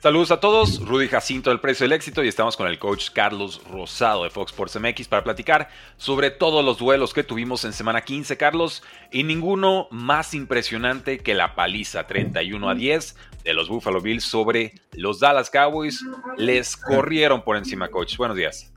Saludos a todos, Rudy Jacinto del Precio del Éxito y estamos con el coach Carlos Rosado de Fox Sports MX para platicar sobre todos los duelos que tuvimos en semana 15, Carlos, y ninguno más impresionante que la paliza 31 a 10 de los Buffalo Bills sobre los Dallas Cowboys. Les corrieron por encima, coach. Buenos días.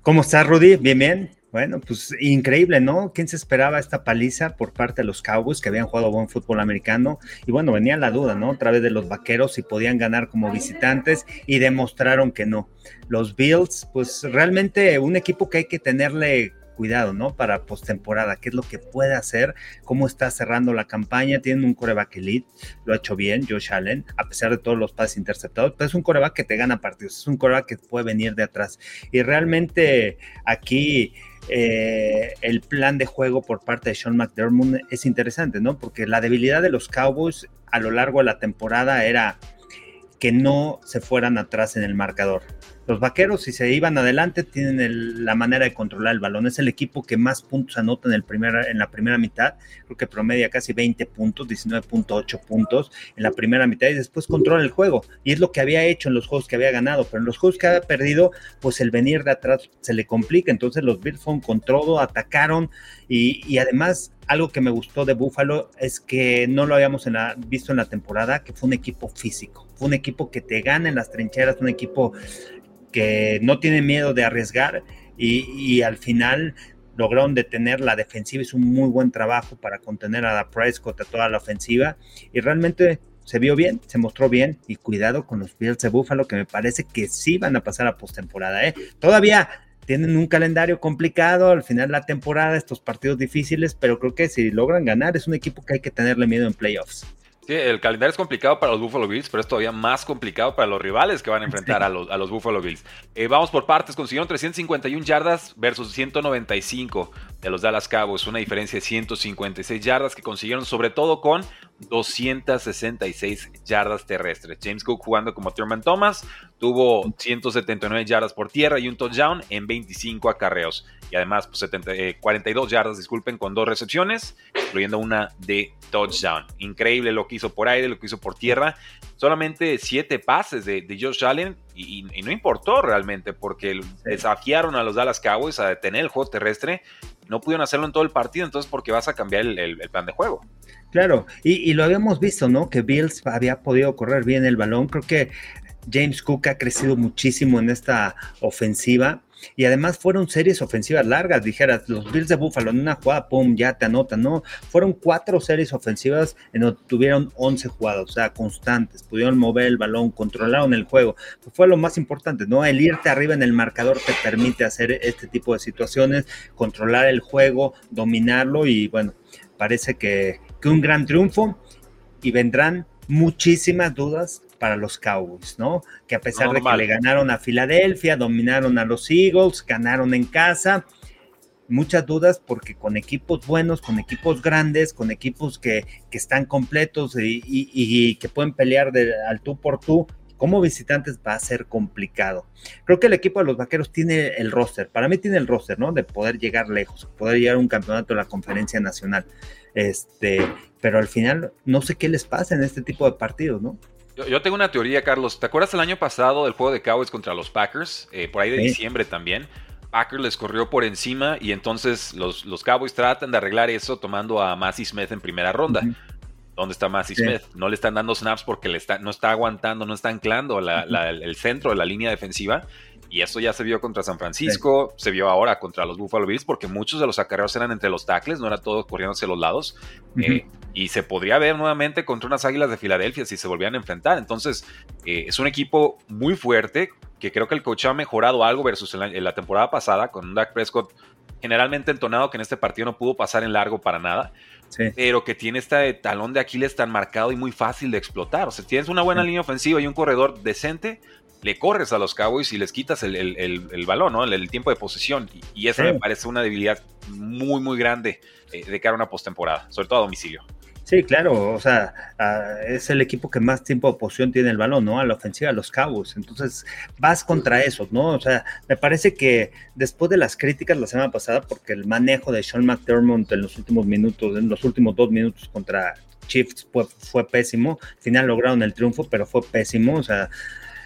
¿Cómo estás, Rudy? Bien, bien. Bueno, pues increíble, ¿no? ¿Quién se esperaba esta paliza por parte de los Cowboys que habían jugado buen fútbol americano? Y bueno, venía la duda, ¿no? A través de los vaqueros si podían ganar como visitantes y demostraron que no. Los Bills, pues realmente un equipo que hay que tenerle cuidado, ¿no? Para postemporada, qué es lo que puede hacer, cómo está cerrando la campaña. Tienen un coreback elite, lo ha hecho bien, Josh Allen, a pesar de todos los pases interceptados, pero es un coreback que te gana partidos, es un coreback que puede venir de atrás. Y realmente aquí eh, el plan de juego por parte de Sean McDermott es interesante, ¿no? Porque la debilidad de los Cowboys a lo largo de la temporada era que no se fueran atrás en el marcador. Los vaqueros, si se iban adelante, tienen la manera de controlar el balón. Es el equipo que más puntos anota en, el en la primera mitad. Creo que promedia casi 20 puntos, 19.8 puntos en la primera mitad y después controla el juego. Y es lo que había hecho en los juegos que había ganado. Pero en los juegos que había perdido, pues el venir de atrás se le complica. Entonces los Bills fueron con todo, atacaron y, y además algo que me gustó de Buffalo es que no lo habíamos visto en la temporada, que fue un equipo físico, fue un equipo que te gana en las trincheras, un equipo que no tiene miedo de arriesgar y, al final lograron detener la defensiva, es un muy buen trabajo para contener a la Prescott, a toda la ofensiva y realmente se vio bien, se mostró bien y cuidado con los Bills de Buffalo que me parece que sí van a pasar a postemporada. ¿eh? Todavía tienen un calendario complicado al final de la temporada, estos partidos difíciles, pero creo que si logran ganar es un equipo que hay que tenerle miedo en playoffs. Sí, el calendario es complicado para los Buffalo Bills, pero es todavía más complicado para los rivales que van a enfrentar a, los, a los Buffalo Bills. Eh, vamos por partes, consiguieron 351 yardas versus 195 de los Dallas Cowboys, una diferencia de 156 yardas que consiguieron sobre todo con 266 yardas terrestres. James Cook jugando como Thurman Thomas tuvo 179 yardas por tierra y un touchdown en 25 acarreos. Y además, pues 42 eh, yardas, disculpen, con dos recepciones, incluyendo una de touchdown. Increíble lo que hizo por aire, lo que hizo por tierra. Solamente 7 pases de, Josh Allen y, no importó realmente porque desafiaron a los Dallas Cowboys a detener el juego terrestre. No pudieron hacerlo en todo el partido, entonces porque vas a cambiar el plan de juego. Claro, y, lo habíamos visto, ¿no? Que Bills había podido correr bien el balón. Creo que James Cook ha crecido muchísimo en esta ofensiva. Y además fueron series ofensivas largas, dijeras, los Bills de Buffalo en una jugada, pum, ya te anotan, ¿no? Fueron cuatro series ofensivas en donde tuvieron 11 jugadas, o sea, constantes, pudieron mover el balón, controlaron el juego. fue lo más importante, ¿no? El irte arriba en el marcador te permite hacer este tipo de situaciones, controlar el juego, dominarlo y bueno, parece que que un gran triunfo y vendrán muchísimas dudas para los Cowboys, ¿no? Que a pesar de que le ganaron a Filadelfia, dominaron a los Eagles, ganaron en casa, muchas dudas porque con equipos buenos, con equipos grandes, con equipos que, que están completos y, que pueden pelear de, al tú por tú, como visitantes va a ser complicado. Creo que el equipo de los Vaqueros tiene el roster, para mí tiene el roster, ¿no? De poder llegar lejos, poder llegar a un campeonato de la conferencia nacional. Este, pero al final no sé qué les pasa en este tipo de partidos, ¿no? Yo, tengo una teoría, Carlos. ¿Te acuerdas el año pasado del juego de Cowboys contra los Packers? Eh, por ahí de diciembre también. Packers les corrió por encima y entonces los, los Cowboys tratan de arreglar eso tomando a Massey Smith en primera ronda. ¿Dónde está Massey Smith? No le están dando snaps porque le está, no está aguantando, no está anclando el centro de la línea defensiva. Y eso ya se vio contra San Francisco, se vio ahora contra los Buffalo Bills, porque muchos de los acarreos eran entre los tackles, no era todo corriendo hacia los lados. Eh, y se podría ver nuevamente contra unas águilas de Filadelfia si se volvían a enfrentar. Entonces, eh, es un equipo muy fuerte, que creo que el coach ha mejorado algo versus en la, temporada pasada, con un Dak Prescott generalmente entonado que en este partido no pudo pasar en largo para nada pero que tiene este talón de Aquiles tan marcado y muy fácil de explotar. O sea, tienes una buena línea ofensiva y un corredor decente, le corres a los Cowboys y les quitas el, balón, ¿no? El, tiempo de posesión. Y, y eso me parece una debilidad muy, muy grande eh, de cara a una postemporada, sobre todo a domicilio. Sí, claro, o sea, es el equipo que más tiempo de posición tiene el balón, ¿no? A la ofensiva, a los Cowboys. Entonces, vas contra esos, ¿no? O sea, me parece que después de las críticas la semana pasada, porque el manejo de Sean McDermott en los últimos minutos, en los últimos dos minutos contra Chiefs fue, fue pésimo. Al final lograron el triunfo, pero fue pésimo. O sea,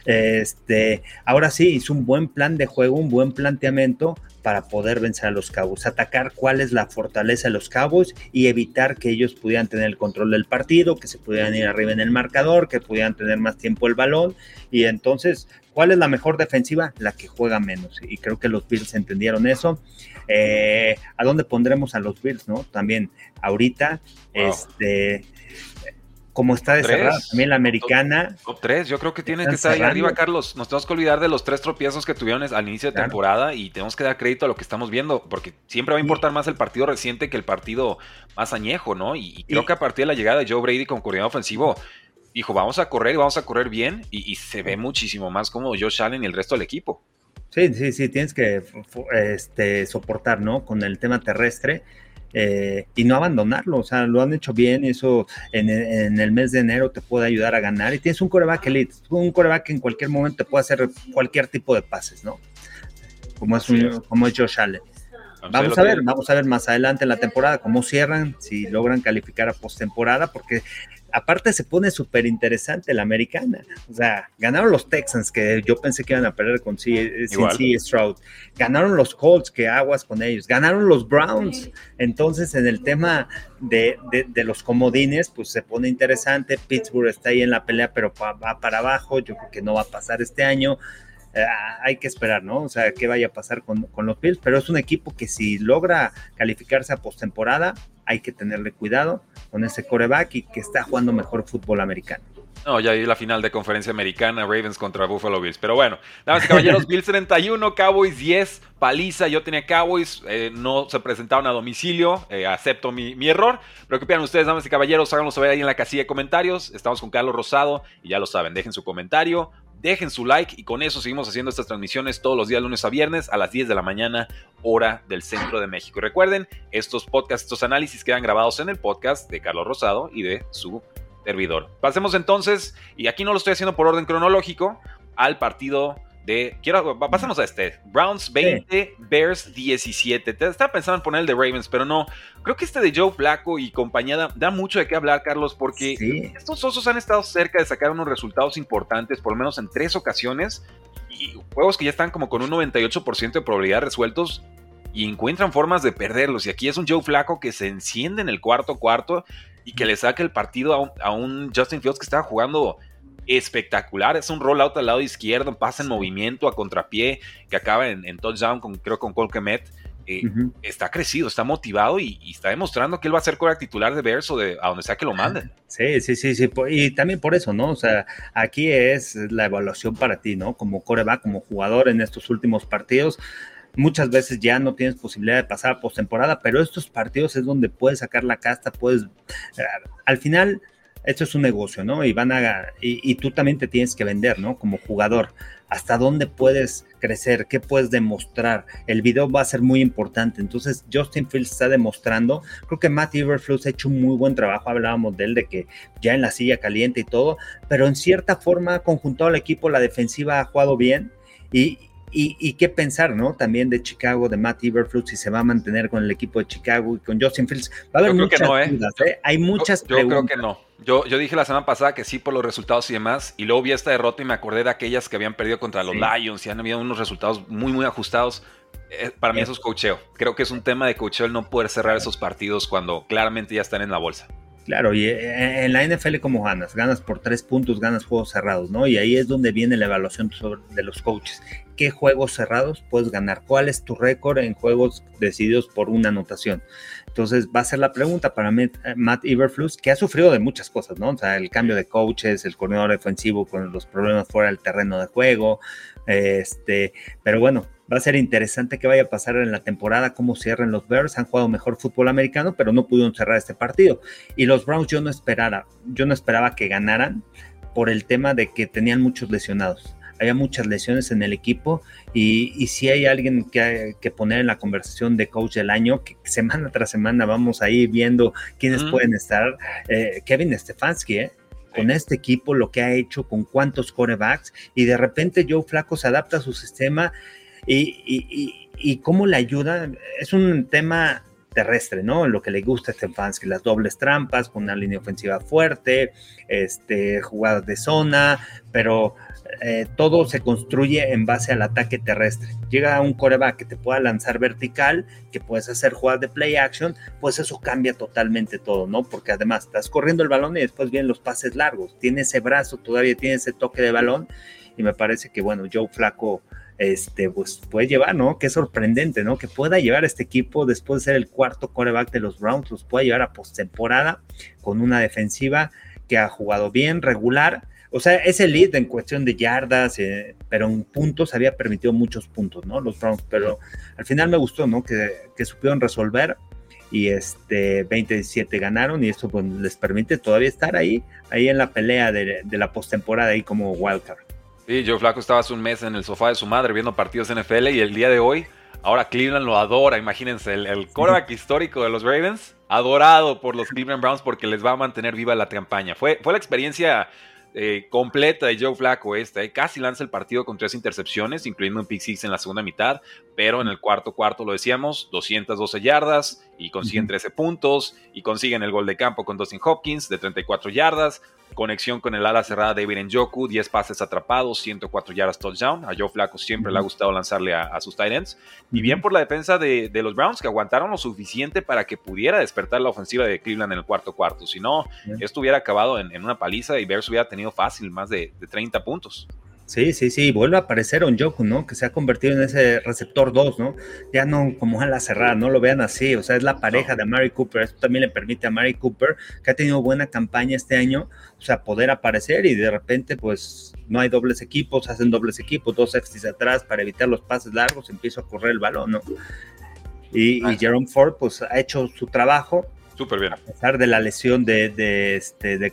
este, ahora sí, hizo un buen plan de juego, un buen planteamiento para poder vencer a los Cowboys, atacar cuál es la fortaleza de los Cowboys y evitar que ellos pudieran tener el control del partido, que se pudieran ir arriba en el marcador, que pudieran tener más tiempo el balón y entonces, ¿cuál es la mejor defensiva? La que juega menos y creo que los Bills entendieron eso. Eh, ¿A dónde pondremos a los Bills? No, también ahorita, este como está de cerrada también la americana. Top, tres, yo creo que tiene que estar ahí arriba, Carlos. Nos tenemos que olvidar de los tres tropiezos que tuvieron al inicio de temporada y tenemos que dar crédito a lo que estamos viendo, porque siempre va a importar más el partido reciente que el partido más añejo, ¿no? Y, creo que a partir de la llegada de Joe Brady con coordinador ofensivo, dijo, vamos a correr y vamos a correr bien, y, se ve muchísimo más como Josh Allen y el resto del equipo. Sí, sí, sí, tienes que este, soportar, ¿no? Con el tema terrestre eh, y no abandonarlo. O sea, lo han hecho bien eso en, el mes de enero te puede ayudar a ganar. Y tienes un coreback elite, un coreback que en cualquier momento te puede hacer cualquier tipo de pases, ¿no? Como es, un, como es Josh Allen. Vamos a ver, vamos a ver más adelante en la temporada cómo cierran, si logran calificar a postemporada, porque aparte se pone súper interesante la americana. O sea, ganaron los Texans, que yo pensé que iban a perder con C, Stroud. Ganaron los Colts, que aguas con ellos. Ganaron los Browns. Entonces, en el tema de, los comodines, pues se pone interesante. Pittsburgh está ahí en la pelea, pero va para abajo. Yo creo que no va a pasar este año. Eh, hay que esperar, ¿no? O sea, qué vaya a pasar con, con los Bills, pero es un equipo que si logra calificarse a postemporada, hay que tenerle cuidado con ese coreback y que está jugando mejor fútbol americano. No, ya vi la final de conferencia americana, Ravens contra Buffalo Bills. Pero bueno, damas y caballeros, Bills 31, Cowboys 10, paliza. Yo tenía Cowboys, eh, no se presentaron a domicilio, eh, acepto mi, error. Pero qué opinan ustedes, damas y caballeros, háganlo saber ahí en la casilla de comentarios. Estamos con Carlos Rosado y ya lo saben, dejen su comentario, dejen su like y con eso seguimos haciendo estas transmisiones todos los días lunes a viernes a las 10 de la mañana hora del centro de México. Y recuerden, estos podcasts, estos análisis quedan grabados en el podcast de Carlos Rosado y de su servidor. Pasemos entonces, y aquí no lo estoy haciendo por orden cronológico, al partido de. Quiero, pasamos a este. Browns 20, Bears 17. Te estaba pensando en poner el de Ravens, pero no. Creo que este de Joe Flaco y compañía da, mucho de qué hablar, Carlos, porque estos osos han estado cerca de sacar unos resultados importantes, por lo menos en tres ocasiones. Y juegos que ya están como con un 98% de probabilidad resueltos y encuentran formas de perderlos. Y aquí es un Joe Flaco que se enciende en el cuarto cuarto y que le saca el partido a un, a un Justin Fields que estaba jugando espectacular. Es un rollout al lado izquierdo, pasa en movimiento a contrapié que acaba en, touchdown, con, creo con Colquemet. Eh, está crecido, está motivado y, está demostrando que él va a ser coreback titular de Bears o de a donde sea que lo manden. Sí, sí, sí, sí. Y también por eso, ¿no? O sea, aquí es la evaluación para ti, ¿no? Como coreback, como jugador en estos últimos partidos. Muchas veces ya no tienes posibilidad de pasar a postemporada, pero estos partidos es donde puedes sacar la casta, puedes. Eh, al final, esto es un negocio, ¿no? Y van a, y, tú también te tienes que vender, ¿no? Como jugador. ¿Hasta dónde puedes crecer? ¿Qué puedes demostrar? El video va a ser muy importante. Entonces, Justin Fields está demostrando. Creo que Matt Everflux ha hecho un muy buen trabajo. Hablábamos de él, de que ya en la silla caliente y todo, pero en cierta forma conjuntado al equipo. La defensiva ha jugado bien y, y, qué pensar, ¿no? También de Chicago, de Matt Eberflus, si se va a mantener con el equipo de Chicago y con Justin Fields. Va a haber muchas ¿eh? dudas, ¿eh? Hay muchas yo, yo creo que no. Yo, yo dije la semana pasada que sí por los resultados y demás, y luego vi esta derrota y me acordé de aquellas que habían perdido contra los Lions y han habido unos resultados muy, muy ajustados. Eh, para mí eso es cocheo. Creo que es un tema de cocheo el no poder cerrar esos partidos cuando claramente ya están en la bolsa. Claro, y eh, en la NFL ¿cómo ganas? Ganas por tres puntos, ganas juegos cerrados, ¿no? Y ahí es donde viene la evaluación de los coaches. ¿Qué juegos cerrados puedes ganar? ¿Cuál es tu récord en juegos decididos por una anotación? Entonces va a ser la pregunta para Matt Iberflus, que ha sufrido de muchas cosas, ¿no? O sea, el cambio de coaches, el coordinador defensivo con los problemas fuera del terreno de juego, este, pero bueno, Va a ser interesante que vaya a pasar en la temporada, cómo cierren los Bears. Han jugado mejor fútbol americano, pero no pudieron cerrar este partido. Y los Browns yo no esperara, yo no esperaba que ganaran por el tema de que tenían muchos lesionados. Había muchas lesiones en el equipo y, si hay alguien que, que, poner en la conversación de coach del año, que semana tras semana vamos ahí viendo quiénes pueden estar, eh, Kevin Stefanski, ¿eh? con este equipo, lo que ha hecho, con cuántos corebacks, y de repente Joe Flaco se adapta a su sistema y, y, y cómo le ayuda. Es un tema terrestre, ¿no? Lo que le gusta a Stefanski, las dobles trampas, con una línea ofensiva fuerte, este, jugadas de zona, pero eh, todo se construye en base al ataque terrestre. Llega un coreback que te pueda lanzar vertical, que puedes hacer jugadas de play action, pues eso cambia totalmente todo, ¿no? Porque además estás corriendo el balón y después vienen los pases largos, tiene ese brazo, todavía tiene ese toque de balón y me parece que, bueno, Joe Flaco este, pues puede llevar, ¿no? Qué sorprendente, ¿no? Que pueda llevar este equipo después de ser el cuarto coreback de los Browns, los pueda llevar a postemporada con una defensiva que ha jugado bien, regular. O sea, es el lead en cuestión de yardas, eh, pero en puntos había permitido muchos puntos, ¿no? Los Browns, pero al final me gustó, ¿no? Que, que supieron resolver y este 20-17 ganaron y eso pues, les permite todavía estar ahí, ahí en la pelea de, de la postemporada ahí como wildcard. Sí, Joe Flaco estaba hace un mes en el sofá de su madre viendo partidos NFL y el día de hoy, ahora Cleveland lo adora. Imagínense, el, el quarterback histórico de los Ravens, adorado por los Cleveland Browns porque les va a mantener viva la campaña. Fue, fue la experiencia eh, completa de Joe Flaco esta. Eh. Casi lanza el partido con tres intercepciones, incluyendo un pick six en la segunda mitad, pero en el cuarto cuarto lo decíamos, 212 yardas y consiguen 13 puntos y consiguen el gol de campo con Dustin Hopkins de 34 yardas. Conexión con el ala cerrada David Njoku, 10 pases atrapados, 104 yardas touchdown. A Joe Flaco siempre le ha gustado lanzarle a, sus tight ends. Y bien por la defensa de, los Browns, que aguantaron lo suficiente para que pudiera despertar la ofensiva de Cleveland en el cuarto cuarto. Si no, esto hubiera acabado en, una paliza y Bears hubiera tenido fácil más de, de 30 puntos. Sí, sí, sí, vuelve a aparecer Onjoku, ¿no? Que se ha convertido en ese receptor 2, ¿no? Ya no como a la cerrada, no lo vean así, o sea, es la pareja de Mary Cooper, esto también le permite a Mary Cooper, que ha tenido buena campaña este año, o sea, poder aparecer y de repente, pues, no hay dobles equipos, hacen dobles equipos, dos safeties atrás para evitar los pases largos, empieza a correr el balón, ¿no? Y, y Jerome Ford, pues, ha hecho su trabajo, Súper bien. A pesar de la lesión de, de, este, de,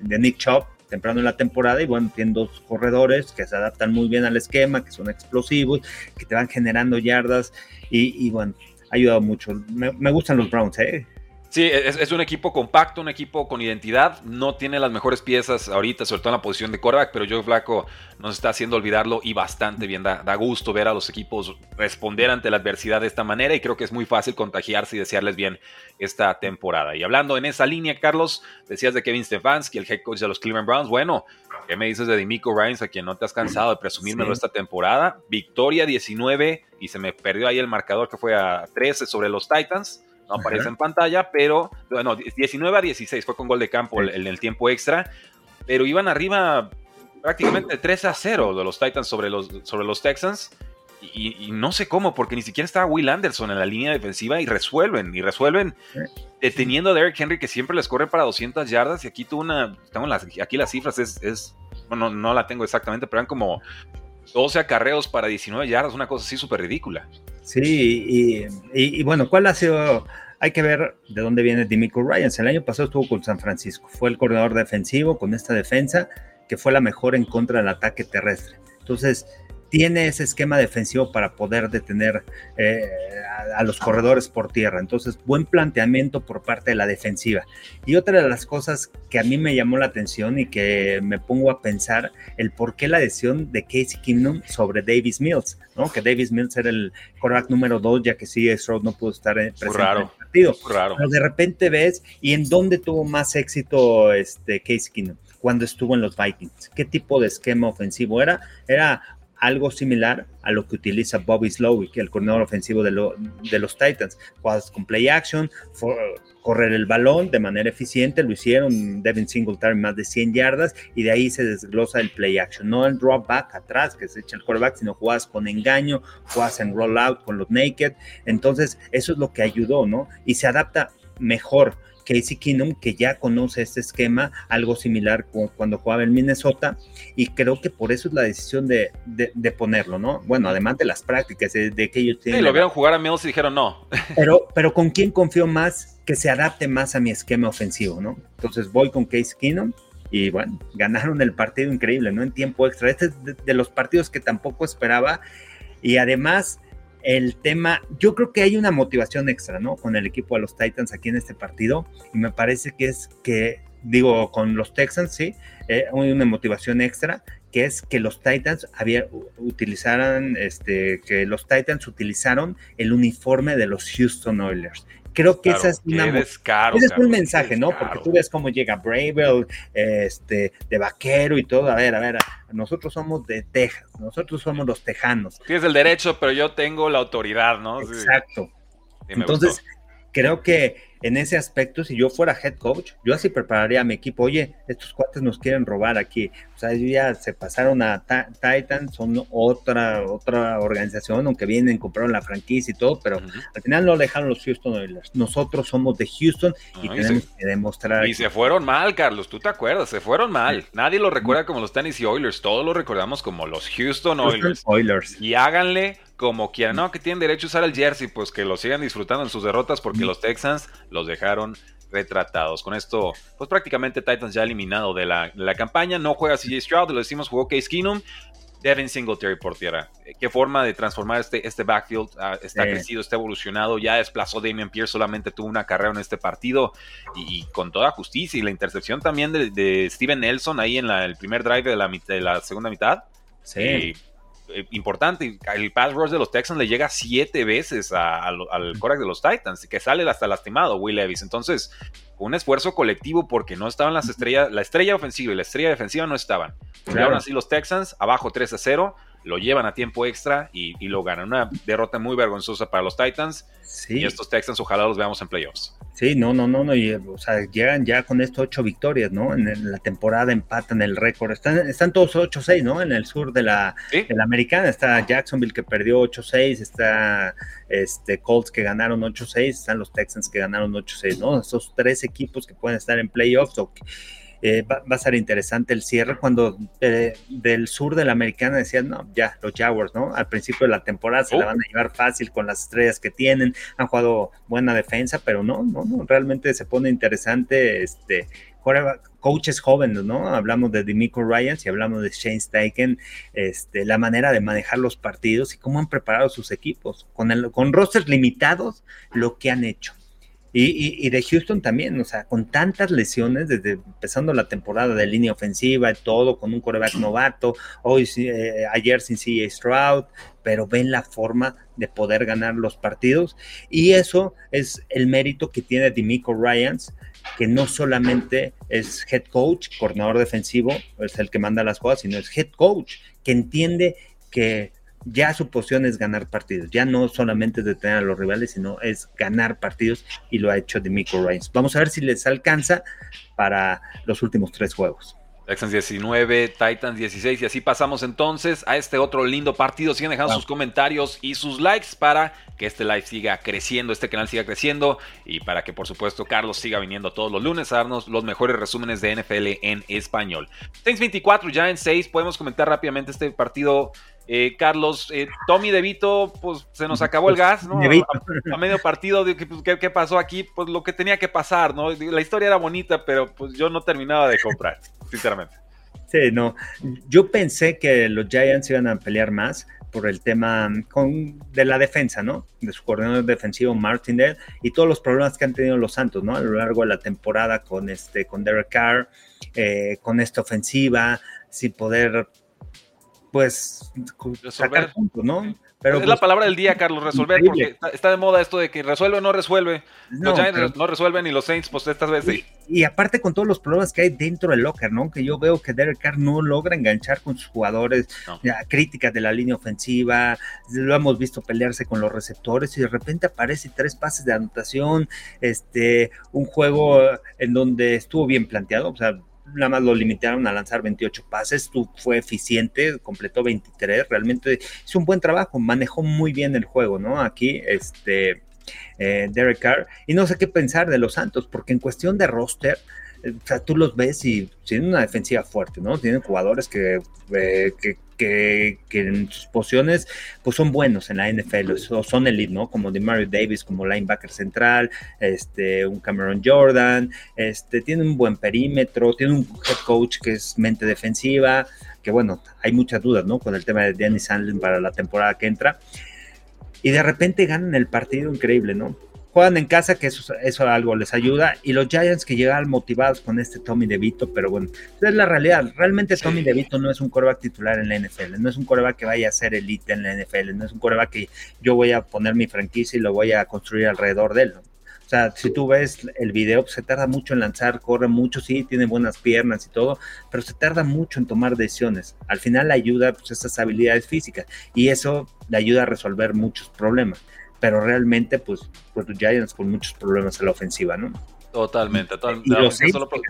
de Nick Chop, temprano en la temporada y bueno, tienen dos corredores que se adaptan muy bien al esquema, que son explosivos, que te van generando yardas y, bueno, ha ayudado mucho. Me, me gustan los Browns, ¿eh? Sí, es, un equipo compacto, un equipo con identidad. No tiene las mejores piezas ahorita, sobre todo en la posición de quarterback, pero Joe Flaco nos está haciendo olvidarlo y bastante bien. Da, gusto ver a los equipos responder ante la adversidad de esta manera y creo que es muy fácil contagiarse y desearles bien esta temporada. Y hablando en esa línea, Carlos, decías de Kevin Stefanski, el head coach de los Cleveland Browns. Bueno, ¿qué me dices de Dimico Ryans, a quien no te has cansado de presumírmelo esta temporada? Victoria 19 y se me perdió ahí el marcador que fue a 13 sobre los Titans no aparece en pantalla, pero bueno, 19 a 16 fue con gol de campo en el, tiempo extra, pero iban arriba prácticamente 3 a 0 de los Titans sobre los, sobre los Texans. Y, no sé cómo, porque ni siquiera estaba Will Anderson en la línea defensiva y resuelven, y resuelven deteniendo a Derrick Henry que siempre les corre para 200 yardas y aquí tuvo una, tengo las, aquí las cifras es, es bueno, no la tengo exactamente, pero eran como 12 acarreos para 19 yardas, una cosa así súper ridícula. Sí, y, bueno, ¿cuál ha sido? Hay que ver de dónde viene Dimico Ryans. El año pasado estuvo con San Francisco, fue el coordinador defensivo con esta defensa que fue la mejor en contra del ataque terrestre. Entonces, tiene ese esquema defensivo para poder detener eh, a, los corredores por tierra. Entonces, buen planteamiento por parte de la defensiva. Y otra de las cosas que a mí me llamó la atención y que me pongo a pensar, el por qué la decisión de Casey Kingdom sobre Davis Mills, ¿no? Que Davis Mills era el quarterback número dos, ya que sí, Stroud no pudo estar presente en el partido. Raro. Pero de repente ves, ¿y en dónde tuvo más éxito este Casey Kingdom? cuando estuvo en los Vikings. ¿Qué tipo de esquema ofensivo era? Era algo similar a lo que utiliza Bobby Slowick, el coordinador ofensivo de, los Titans. Jugadas con play action, correr el balón de manera eficiente, lo hicieron Devin Singletary más de 100 yardas y de ahí se desglosa el play action, no el drop back atrás que se echa el quarterback, sino jugadas con engaño, jugadas en roll out con los naked. Entonces, eso es lo que ayudó, ¿no? Y se adapta mejor Casey Keenum, que ya conoce este esquema, algo similar cuando jugaba en Minnesota, y creo que por eso es la decisión de, ponerlo, ¿no? Bueno, además de las prácticas, de, que ellos tienen... Sí, lo vieron jugar a Mills y dijeron no. Pero, pero ¿con quién confío más que se adapte más a mi esquema ofensivo, ¿no? Entonces voy con Casey Keenum y bueno, ganaron el partido increíble, ¿no? En tiempo extra. Este es de, los partidos que tampoco esperaba y además el tema, yo creo que hay una motivación extra, ¿no? Con el equipo de los Titans aquí en este partido y me parece que es que, digo, con los Texans, sí, eh, hay una motivación extra que es que los Titans había, utilizaran, este, que los Titans utilizaron el uniforme de los Houston Oilers. Creo que esa es una descaro, ese es un mensaje, ¿no? Porque tú ves cómo llega Bravel, este, de vaquero y todo. A ver, a ver, nosotros somos de Texas, nosotros somos los tejanos. Tienes el derecho, pero yo tengo la autoridad, ¿no? Exacto. Entonces, creo que en ese aspecto, si yo fuera head coach, yo así prepararía a mi equipo, oye, estos cuates nos quieren robar aquí. O sea, ya se pasaron a Titan, son otra, otra organización, aunque vienen, compraron la franquicia y todo, pero al final no dejaron los Houston Oilers. Nosotros somos de Houston y tenemos que demostrar. Y se fueron mal, Carlos, tú te acuerdas, se fueron mal. Nadie lo recuerda como los Tennessee Oilers, todos lo recordamos como los Houston Oilers. Oilers. Y háganle como quieran, no, que tienen derecho a usar el jersey, pues que lo sigan disfrutando en sus derrotas porque los Texans los dejaron retratados. Con esto, pues prácticamente Titans ya eliminado de la, campaña. No juega CJ Stroud, lo decimos, jugó Case Keenum. Devin Singletary por tierra. Eh, qué forma de transformar este, este backfield. Ah, está crecido, está evolucionado. Ya desplazó Damian Pierce, solamente tuvo una carrera en este partido. Y, con toda justicia. Y la intercepción también de, Steven Nelson ahí en el primer drive de la, de la segunda mitad. Sí. Importante. El pass rush de los Texans le llega siete veces al Korak de los Titans, que sale hasta lastimado Will Levis. Entonces, un esfuerzo colectivo porque no estaban las estrellas, la estrella ofensiva y la estrella defensiva no estaban. Y ahora así los Texans, abajo 3 a 0, lo llevan a tiempo extra y, lo ganan. Una derrota muy vergonzosa para los Titans. Y estos Texans ojalá los veamos en playoffs. Sí, no, no, no, no. Y, o sea, llegan ya con esto ocho victorias, ¿no? En la temporada empatan el récord. Están, están todos 8-6, ¿no? En el sur de la, americana. Está Jacksonville que perdió 8-6, está este, Colts que ganaron 8-6, están los Texans que ganaron 8-6, ¿no? Esos tres equipos que pueden estar en playoffs o eh, va, a ser interesante el cierre cuando eh, del sur de la americana decían, no, ya, los Jaguars, ¿no? Al principio de la temporada se la oh. van a llevar fácil con las estrellas que tienen, han jugado buena defensa, pero no, no, no, realmente se pone interesante, este, coaches jóvenes, ¿no? Hablamos de Demico Ryans y hablamos de Shane Steichen, este, la manera de manejar los partidos y cómo han preparado sus equipos, con, el, con rosters limitados, lo que han hecho. Y, de Houston también, o sea, con tantas lesiones, desde empezando la temporada de línea ofensiva y todo, con un coreback novato, hoy eh, ayer sin CJ Stroud, pero ven la forma de poder ganar los partidos. Y eso es el mérito que tiene Dimico Ryans, que no solamente es head coach, coordinador defensivo, es el que manda las cosas, sino es head coach, que entiende que ya su posición es ganar partidos, ya no solamente es detener a los rivales, sino es ganar partidos y lo ha hecho Demico Reigns. Vamos a ver si les alcanza para los últimos tres juegos. Texans 19, Titans 16 y así pasamos entonces a este otro lindo partido. Sigan dejando sus comentarios y sus likes para que este live siga creciendo, este canal siga creciendo y para que por supuesto Carlos siga viniendo todos los lunes a darnos los mejores resúmenes de NFL en español. Saints 24 ya en 6, podemos comentar rápidamente este partido eh, Carlos, eh, Tommy DeVito, pues se nos acabó el gas, ¿no? A, medio partido, pues, ¿qué, pasó aquí? Pues lo que tenía que pasar, ¿no? La historia era bonita, pero pues yo no terminaba de comprar, sinceramente. Sí, no. Yo pensé que los Giants iban a pelear más por el tema con, de la defensa, ¿no? De su coordinador defensivo Martindale y todos los problemas que han tenido los Santos, ¿no? A lo largo de la temporada con este, con Derek Carr, eh, con esta ofensiva, sin poder pues sacar puntos, ¿no? Pero es la pues, palabra del día, Carlos, resolver, porque está, de moda esto de que resuelve o no resuelve. los Giants no resuelven y los Saints, pues estas veces y, aparte con todos los problemas que hay dentro del locker, ¿no? Que yo veo que Derek Carr no logra enganchar con sus jugadores, críticas de la línea ofensiva, lo hemos visto pelearse con los receptores y de repente aparece tres pases de anotación, este, un juego en donde estuvo bien planteado, o sea, nada más lo limitaron a lanzar 28 pases, tú fue eficiente, completó 23, realmente hizo un buen trabajo, manejó muy bien el juego, ¿no? Aquí, este, eh, Derek Carr, y no sé qué pensar de los Santos, porque en cuestión de roster, eh, o sea, tú los ves y tienen una defensiva fuerte, ¿no? Tienen jugadores que, eh, que que, en sus posiciones pues son buenos en la NFL, o son elite, ¿no? Como de Mario Davis, como linebacker central, este, un Cameron Jordan, este, tiene un buen perímetro, tiene un head coach que es mente defensiva, que bueno, hay muchas dudas, ¿no? Con el tema de Danny Sandlin para la temporada que entra. Y de repente ganan el partido increíble, ¿no? Juegan en casa, que eso, eso algo les ayuda, y los Giants que llegan motivados con este Tommy DeVito, pero bueno, es la realidad, realmente Tommy DeVito no es un coreback titular en la NFL, no es un coreback que vaya a ser elite en la NFL, no es un coreback que yo voy a poner mi franquicia y lo voy a construir alrededor de él, O sea, si tú ves el video, pues, se tarda mucho en lanzar, corre mucho, sí, tiene buenas piernas y todo, pero se tarda mucho en tomar decisiones. Al final le ayuda pues, esas habilidades físicas y eso le ayuda a resolver muchos problemas pero realmente, pues, pues los Giants con muchos problemas en la ofensiva, ¿no? Totalmente, totalmente. Y los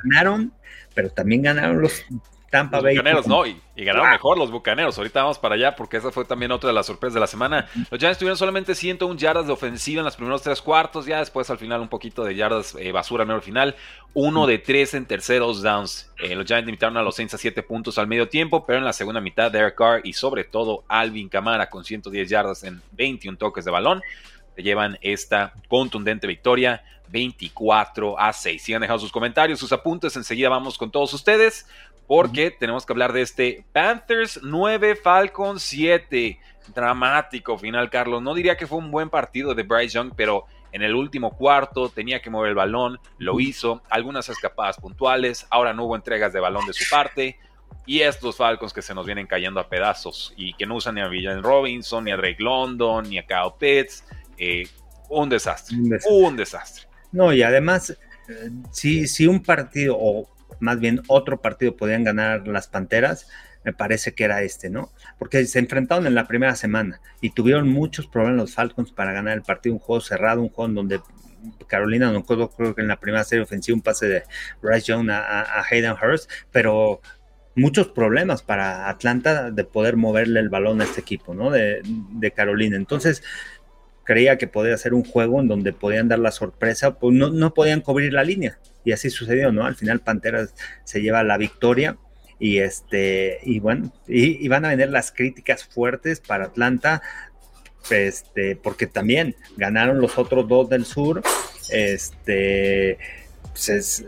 ganaron, pero también ganaron los Tampa Bay. Bucaneros, no, y, ganaron mejor los Bucaneros. Ahorita vamos para allá porque esa fue también otra de las sorpresas de la semana. Los Giants tuvieron solamente 101 yardas de ofensiva en los primeros tres cuartos, ya después al final un poquito de yardas eh, basura en el final. Uno de tres en terceros downs. Eh, los Giants limitaron a los Saints a 7 puntos al medio tiempo, pero en la segunda mitad Derek Carr y sobre todo Alvin Kamara con 110 yardas en 21 toques de balón llevan esta contundente victoria 24 a 6. Sigan dejando sus comentarios, sus apuntes. Enseguida vamos con todos ustedes porque tenemos que hablar de este Panthers 9, Falcons 7. Dramático final, Carlos. No diría que fue un buen partido de Bryce Young, pero en el último cuarto tenía que mover el balón, lo hizo. Algunas escapadas puntuales, ahora no hubo entregas de balón de su parte. Y estos Falcons que se nos vienen cayendo a pedazos y que no usan ni a Villan Robinson, ni a Drake London, ni a Kyle Pitts. Eh, un, desastre, un desastre, No, y además, eh, si, si un partido o más bien otro partido podían ganar las Panteras, me parece que era este, ¿no? Porque se enfrentaron en la primera semana y tuvieron muchos problemas los Falcons para ganar el partido, un juego cerrado, un juego en donde Carolina no creo, creo que en la primera serie ofensiva un pase de Bryce Young a, Hayden Hurst, pero muchos problemas para Atlanta de poder moverle el balón a este equipo, ¿no? De, de Carolina. Entonces, creía que podía ser un juego en donde podían dar la sorpresa, pues no, no podían cubrir la línea. Y así sucedió, ¿no? Al final Panteras se lleva la victoria y este y bueno y, van a venir las críticas fuertes para Atlanta este porque también ganaron los otros dos del sur este pues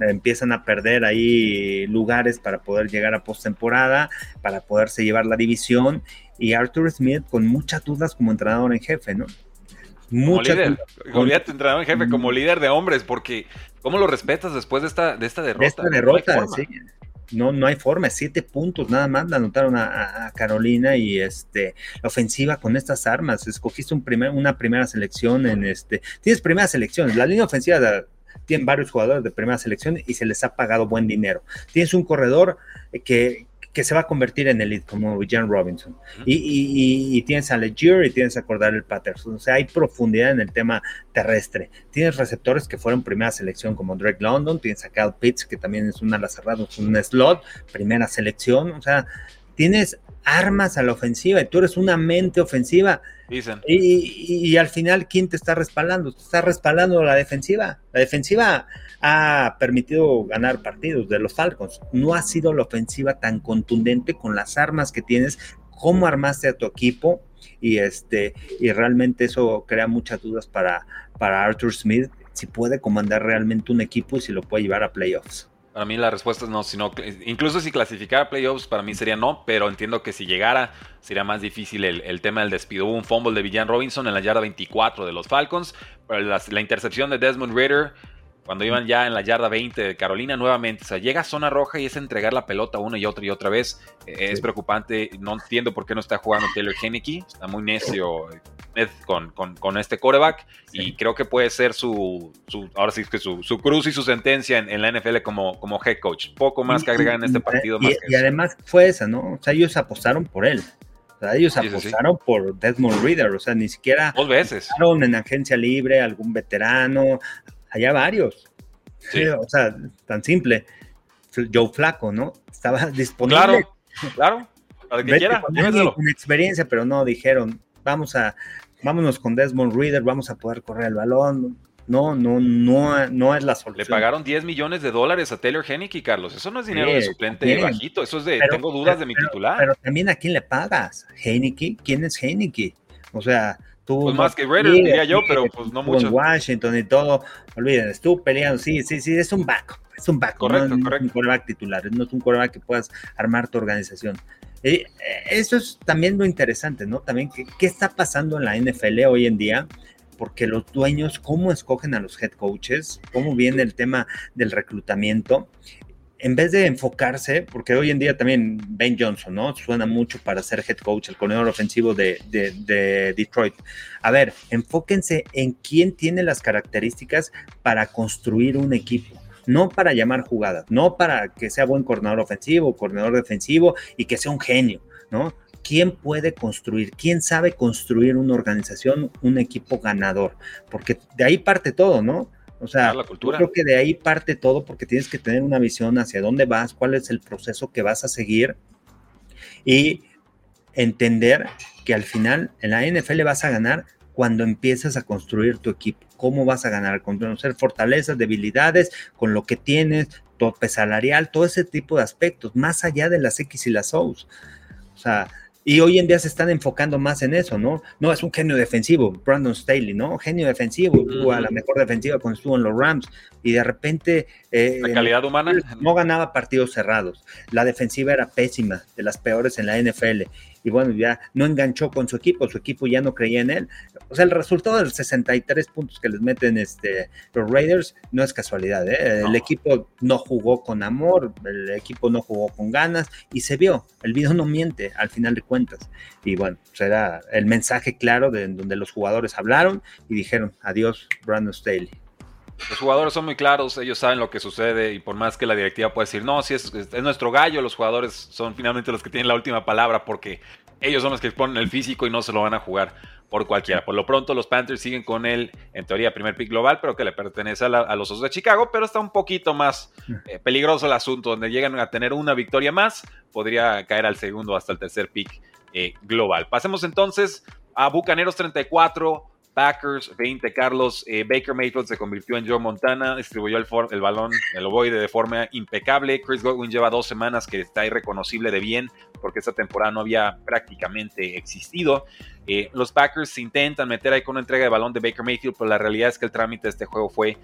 empiezan a perder ahí lugares para poder llegar a postemporada para poderse llevar la división y Arthur Smith con muchas dudas como entrenador en jefe no Mucha líder. entrenador en jefe, como líder de hombres, porque ¿cómo lo respetas después de esta, de esta derrota? De esta derrota, no sí. No, no hay forma, siete puntos nada más la anotaron a, Carolina y este la ofensiva con estas armas. Escogiste un primer, una primera selección en este. Tienes primeras selecciones, la línea ofensiva tiene varios jugadores de primera selección y se les ha pagado buen dinero. Tienes un corredor que, que se va a convertir en elite como Jan Robinson. y, tienes a Legier y tienes a el Patterson. O sea, hay profundidad en el tema terrestre. Tienes receptores que fueron primera selección como Drake London, tienes a Cal Pitts, que también es una ala cerrada, un slot, primera selección. O sea, tienes armas a la ofensiva y tú eres una mente ofensiva. Dicen. Y, al final, ¿quién te está respaldando? Te está respaldando la defensiva. La defensiva ha permitido ganar partidos de los Falcons. No ha sido la ofensiva tan contundente con las armas que tienes, cómo armaste a tu equipo y este y realmente eso crea muchas dudas para, para Arthur Smith si puede comandar realmente un equipo y si lo puede llevar a playoffs. Para mí la respuesta es no, sino incluso si clasificara playoffs para mí sería no, pero entiendo que si llegara sería más difícil el, tema del despido. Hubo un fumble de Villan Robinson en la yarda 24 de los Falcons, pero la, la intercepción de Desmond Ritter cuando iban ya en la yarda 20 de Carolina nuevamente. O sea, llega a zona roja y es entregar la pelota una y otra y otra vez. Eh, es preocupante. No entiendo por qué no está jugando Taylor Henneke. Está muy necio con, con, este coreback. Y creo que puede ser su, ahora sí que su, su, cruz y su sentencia en, la NFL como, como head coach. Poco más que agregar en este partido. Y, además fue esa, ¿no? O sea, ellos apostaron por él. O sea, ellos apostaron por Desmond Reader, o sea, ni siquiera dos veces en agencia libre algún veterano, allá varios. o sea, tan simple. Joe Flaco, ¿no? Estaba disponible. Claro, claro. Para que quiera, con experiencia, pero no, dijeron, vamos a, vámonos con Desmond Reader, vamos a poder correr el balón. No, no, no, no es la solución. Le pagaron 10 millones de dólares a Taylor y Carlos. Eso no es dinero de suplente bajito, eso es de tengo dudas de mi titular. Pero también a quién le pagas. Heineke, ¿quién es Heineke? O sea, tú. Pues más que Raiders, diría yo, pero pues no mucho. En Washington y todo, olviden, estuvo peleando, sí, sí, sí, es un back, es un back. Correcto, no, correcto. es un quarterback titular, no es un quarterback que puedas armar tu organización. Eh, eso es también lo interesante, ¿no? También, ¿qué, ¿qué está pasando en la NFL hoy en día? porque los dueños, cómo escogen a los head coaches, cómo viene el tema del reclutamiento, en vez de enfocarse, porque hoy en día también Ben Johnson, ¿no? Suena mucho para ser head coach, el corredor ofensivo de, de, Detroit. A ver, enfóquense en quién tiene las características para construir un equipo. No para llamar jugadas, no para que sea buen coordinador ofensivo, coordinador defensivo y que sea un genio, ¿no? quién puede construir, quién sabe construir una organización, un equipo ganador, porque de ahí parte todo, ¿no? O sea, yo creo que de ahí parte todo porque tienes que tener una visión hacia dónde vas, cuál es el proceso que vas a seguir y entender que al final en la NFL vas a ganar cuando empiezas a construir tu equipo. ¿Cómo vas a ganar? Con conocer fortalezas, debilidades, con lo que tienes, tope salarial, todo ese tipo de aspectos, más allá de las X y las O's. O sea, y hoy en día se están enfocando más en eso, ¿no? No, es un genio defensivo, Brandon Staley, ¿no? Genio defensivo, tuvo a la mejor defensiva cuando estuvo en los Rams y de repente... Eh, la calidad humana. No ganaba partidos cerrados. La defensiva era pésima, de las peores en la NFL y bueno, ya no enganchó con su equipo, su equipo ya no creía en él. O sea, el resultado de los 63 puntos que les meten este, los Raiders no es casualidad. ¿eh? El equipo no jugó con amor, el equipo no jugó con ganas y se vio. El video no miente al final de cuentas. Y bueno, será pues el mensaje claro de donde los jugadores hablaron y dijeron adiós, Brandon Staley. Los jugadores son muy claros, ellos saben lo que sucede y por más que la directiva pueda decir, no, si es, es, nuestro gallo, los jugadores son finalmente los que tienen la última palabra porque ellos son los que exponen el físico y no se lo van a jugar por cualquiera. Por lo pronto los Panthers siguen con él, en teoría, primer pick global, pero que le pertenece a, la, a los Osos de Chicago, pero está un poquito más eh, peligroso el asunto, donde llegan a tener una victoria más, podría caer al segundo hasta el tercer pick eh, global. Pasemos entonces a Bucaneros 34. Packers 20, Carlos. Eh, Baker Mayfield se convirtió en Joe Montana, distribuyó el, el balón, el ovoide de forma impecable. Chris Godwin lleva dos semanas que está irreconocible de bien porque esta temporada no había prácticamente existido. Eh, los Packers intentan meter ahí con una entrega de balón de Baker Mayfield, pero la realidad es que el trámite de este juego fue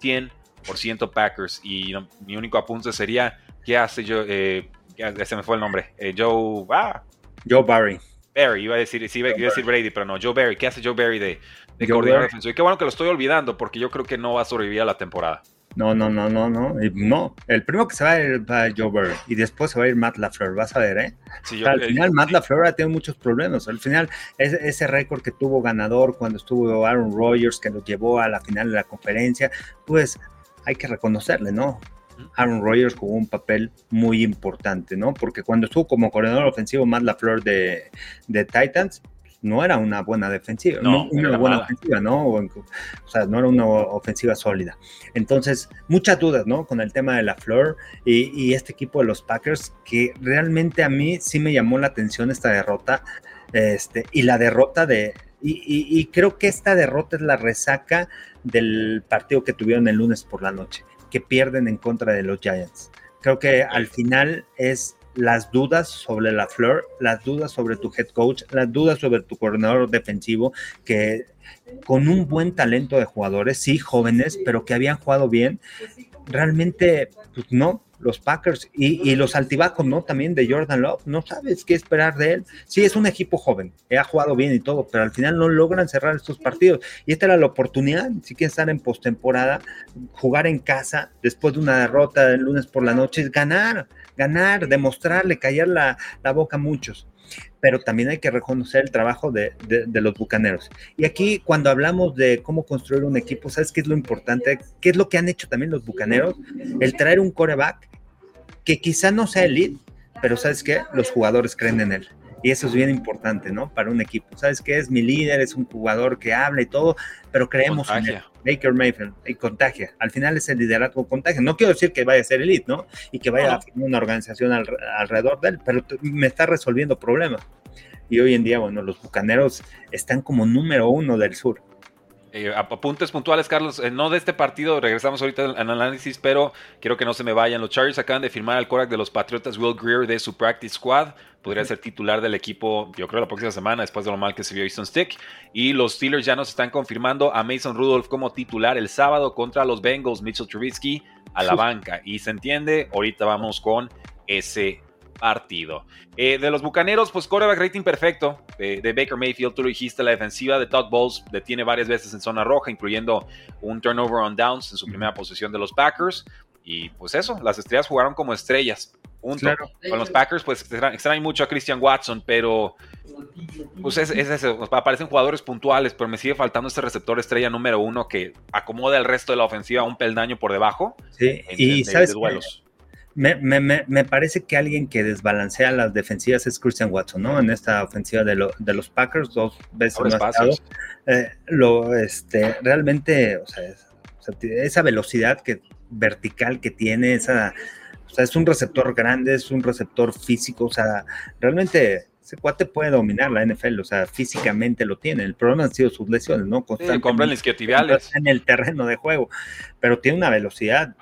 100% Packers. Y mi único apunte sería, ¿qué hace yo? Eh, se me fue el nombre. Eh, Joe... Ah, Joe Barry. Barry, iba a decir, sí, iba, a decir Brady, pero no, Joe Barry. ¿Qué hace Joe Barry de, de coordinador defensivo? Y qué bueno que lo estoy olvidando, porque yo creo que no va a sobrevivir a la temporada. No, no, no, no, no. No, el primero que se va a ir va a Joe Barry y después se va a ir Matt LaFleur, vas a ver, ¿eh? Sí, yo, al final, Matt LaFleur ha tenido muchos problemas. Al final, ese, ese récord que tuvo ganador cuando estuvo Aaron Rodgers, que lo llevó a la final de la conferencia, pues hay que reconocerle, ¿no? Aaron Rodgers jugó un papel muy importante, ¿no? Porque cuando estuvo como corredor ofensivo Matt LaFleur de, de Titans, no era una buena defensiva, no, no una buena mala. ofensiva, ¿no? O, o, sea, no era una ofensiva sólida. Entonces, muchas dudas, ¿no? Con el tema de la Flor y, y, este equipo de los Packers, que realmente a mí sí me llamó la atención esta derrota, este, y la derrota de, y, y, y creo que esta derrota es la resaca del partido que tuvieron el lunes por la noche, que pierden en contra de los Giants. Creo que al final es las dudas sobre la Flor, las dudas sobre tu head coach, las dudas sobre tu coordinador defensivo, que con un buen talento de jugadores, sí, jóvenes, pero que habían jugado bien, realmente, pues no, los Packers y, y, los altibajos, ¿no? También de Jordan Love, no sabes qué esperar de él. Sí, es un equipo joven, ha jugado bien y todo, pero al final no logran cerrar estos partidos. Y esta era la oportunidad, si quieren estar en postemporada, jugar en casa después de una derrota el lunes por la noche, es ganar, ganar, demostrarle, callar la, la boca a muchos pero también hay que reconocer el trabajo de, de, los bucaneros. Y aquí, cuando hablamos de cómo construir un equipo, ¿sabes qué es lo importante? ¿Qué es lo que han hecho también los bucaneros? El traer un coreback que quizá no sea elite, pero ¿sabes qué? Los jugadores creen en él. Y eso es bien importante, ¿no? Para un equipo. ¿Sabes qué? Es mi líder, es un jugador que habla y todo, pero creemos contagia. en él. Baker Mayfield y contagia. Al final es el liderazgo contagia. No quiero decir que vaya a ser elite, ¿no? Y que vaya no. a formar una organización al, alrededor de él, pero me está resolviendo problemas. Y hoy en día, bueno, los bucaneros están como número uno del sur. Eh, apuntes puntuales, Carlos. Eh, no de este partido, regresamos ahorita al análisis, pero quiero que no se me vayan. Los Chargers acaban de firmar al Korak de los Patriotas, Will Greer, de su Practice Squad. Podría ser titular del equipo, yo creo, la próxima semana, después de lo mal que se vio Easton Stick. Y los Steelers ya nos están confirmando a Mason Rudolph como titular el sábado contra los Bengals, Mitchell Trubisky a la banca. Y se entiende, ahorita vamos con ese partido. Eh, de los Bucaneros, pues quarterback rating perfecto de, Baker Mayfield, tú lo dijiste, la defensiva de Todd Bowles detiene varias veces en zona roja, incluyendo un turnover on downs en su primera posición de los Packers. Y pues eso, las estrellas jugaron como estrellas. Punto. Con los Packers, pues extraen mucho a Christian Watson, pero pues es, es eso, aparecen jugadores puntuales, pero me sigue faltando este receptor estrella número uno que acomoda el resto de la ofensiva un peldaño por debajo. Sí, y sabes, duelos. Me, me, me, parece que alguien que desbalancea las defensivas es Christian Watson, ¿no? En esta ofensiva de, de los Packers, dos veces más eh, lo, este, realmente, o sea, esa velocidad que, vertical que tiene, esa, o sea, es un receptor grande, es un receptor físico, o sea, realmente ese cuate puede dominar la NFL, o sea, físicamente lo tiene. El problema han sido sus lesiones, ¿no? Constantemente en el terreno de juego, pero tiene una velocidad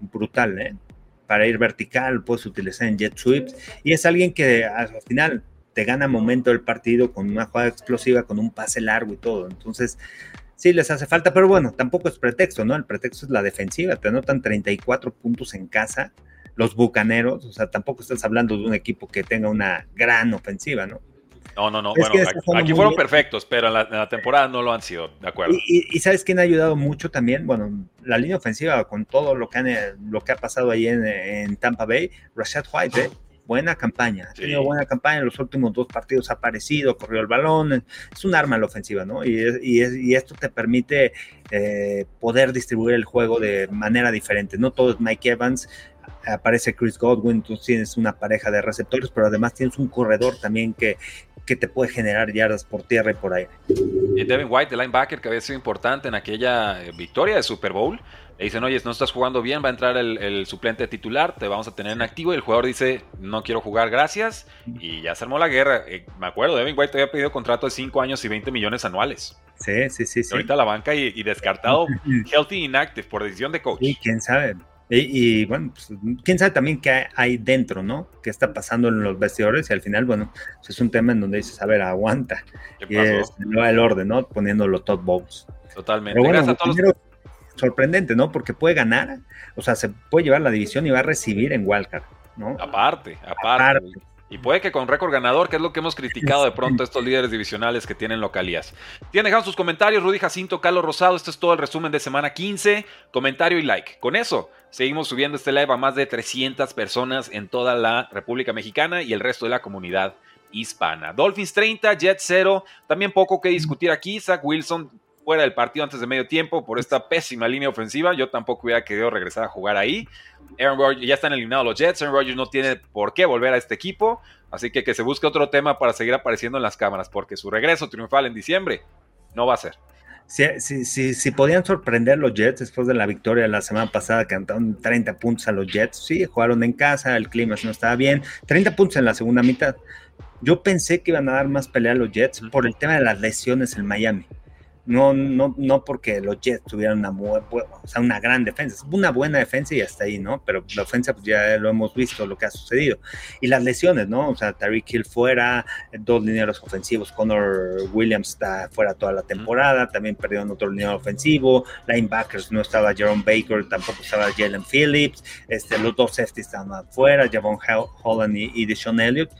brutal, ¿eh? Para ir vertical, puedes utilizar en jet sweeps y es alguien que al final te gana momento del partido con una jugada explosiva, con un pase largo y todo. Entonces, sí les hace falta, pero bueno, tampoco es pretexto, ¿no? El pretexto es la defensiva, te anotan 34 puntos en casa los Bucaneros, o sea, tampoco estás hablando de un equipo que tenga una gran ofensiva, ¿no? No, no, no. bueno, aquí, fueron perfectos, pero en la, temporada no lo han sido, de acuerdo. Y, sabes quién ha ayudado mucho también, bueno, la línea ofensiva con todo lo que, han, lo que ha pasado ahí en, Tampa Bay, Rashad White, ¿eh? buena campaña, ha tenido buena campaña en los últimos dos partidos, ha aparecido, corrió el balón, es un arma la ofensiva, ¿no? Y, y, esto te permite eh, poder distribuir el juego de manera diferente, no todo es Mike Evans, aparece Chris Godwin, tú tienes una pareja de receptores, pero además tienes un corredor también que, que te puede generar yardas por tierra y por aire. Y Devin White, el linebacker que había sido importante en aquella eh, victoria de Super Bowl, le dicen, oye, no estás jugando bien, va a entrar el, suplente titular, te vamos a tener en activo. Y el jugador dice, no quiero jugar, gracias. Y ya se armó la guerra. Eh, me acuerdo, Devin White había pedido contrato de 5 años y 20 millones anuales. Sí, sí, sí. ahorita la banca y, descartado, healthy inactive por decisión de coach. Y quién sabe. Y, bueno, pues, quién sabe también qué hay dentro, ¿no? ¿Qué está pasando en los vestidores? Y al final, bueno, pues, es un tema en donde dices, a ver, aguanta. Y es el orden, ¿no? Poniéndolo top box. Totalmente. Sorprendente, ¿no? Porque puede ganar, o sea, se puede llevar la división y va a recibir en Wildcard, ¿no? Aparte, aparte. Y puede que con récord ganador, que es lo que hemos criticado de pronto a estos líderes divisionales que tienen localías. Tienen dejado sus comentarios, Rudy Jacinto, Carlos Rosado. Esto es todo el resumen de semana 15. Comentario y like. Con eso, seguimos subiendo este live a más de 300 personas en toda la República Mexicana y el resto de la comunidad hispana. Dolphins 30, Jets 0. También poco que discutir aquí. Zach Wilson fuera del partido antes de medio tiempo por esta pésima línea ofensiva. Yo tampoco hubiera querido regresar a jugar ahí. Aaron Rodgers, ya están eliminados los Jets. Aaron Rodgers no tiene por qué volver a este equipo. Así que que se busque otro tema para seguir apareciendo en las cámaras, porque su regreso triunfal en diciembre no va a ser. Si, si, podían sorprender los Jets después de la victoria de la semana pasada, que anotaron 30 puntos a los Jets, sí, jugaron en casa, el clima no estaba bien, 30 puntos en la segunda mitad. Yo pensé que iban a dar más pelea a los Jets por el tema de las lesiones en Miami. No, no, no porque los Jets tuvieran una, o sea, una gran defensa, una buena defensa y hasta ahí, ¿no? Pero la ofensa, pues ya lo hemos visto, lo que ha sucedido. Y las lesiones, ¿no? O sea, Tariq Hill fuera, dos lineros ofensivos, Connor Williams está fuera toda la temporada, también perdieron otro lineal ofensivo, linebackers no estaba Jerome Baker, tampoco estaba Jalen Phillips, este, los dos safeties estaban fuera, Javon Holland y, y Deshaun Elliott,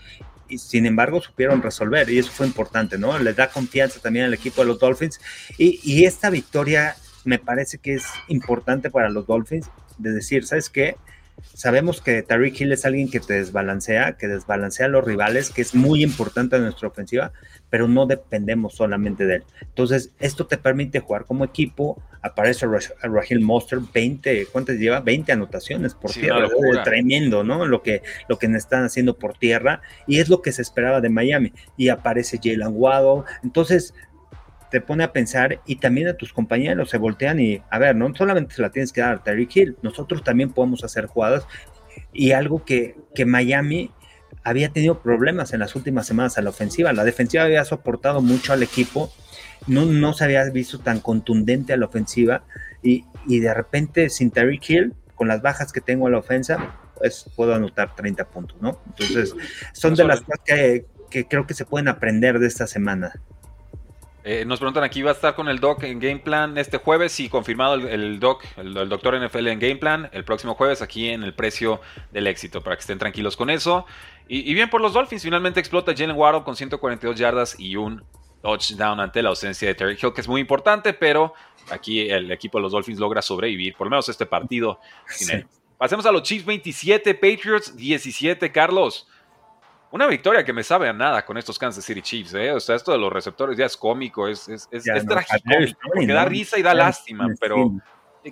y sin embargo supieron resolver y eso fue importante, ¿no? Les da confianza también al equipo de los Dolphins y, y esta victoria me parece que es importante para los Dolphins de decir, ¿sabes qué? Sabemos que Tariq Hill es alguien que te desbalancea, que desbalancea a los rivales, que es muy importante en nuestra ofensiva, pero no dependemos solamente de él. Entonces, esto te permite jugar como equipo. Aparece Rahil Monster, 20, ¿cuántas lleva? 20 anotaciones por tierra. Tremendo, ¿no? Lo que, lo que están haciendo por tierra. Y es lo que se esperaba de Miami. Y aparece Jalen Waddle. Entonces, te pone a pensar y también a tus compañeros se voltean y, a ver, no solamente se la tienes que dar a Terry Hill, nosotros también podemos hacer jugadas y algo que, que Miami había tenido problemas en las últimas semanas a la ofensiva. La defensiva había soportado mucho al equipo, no, no se había visto tan contundente a la ofensiva y, de repente sin Tyreek Hill, con las bajas que tengo a la ofensa, pues puedo anotar 30 puntos, ¿no? Entonces, son de las cosas que, que creo que se pueden aprender de esta semana. Eh, nos preguntan aquí, ¿va a estar con el Doc en Game Plan este jueves? y confirmado el, Doc, el, doctor NFL en Game Plan, el próximo jueves aquí en el precio del éxito, para que estén tranquilos con eso. Y, bien por los Dolphins, finalmente explota Jalen Waddle con 142 yardas y un touchdown ante la ausencia de Terry Hill, que es muy importante, pero aquí el equipo de los Dolphins logra sobrevivir, por lo menos este partido. Pasemos a los Chiefs 27, Patriots 17, Carlos. Una victoria que me sabe a nada con estos Kansas City Chiefs, ¿eh? O sea, esto de los receptores ya es cómico, es, es, es, trágico, porque da risa y da lástima, pero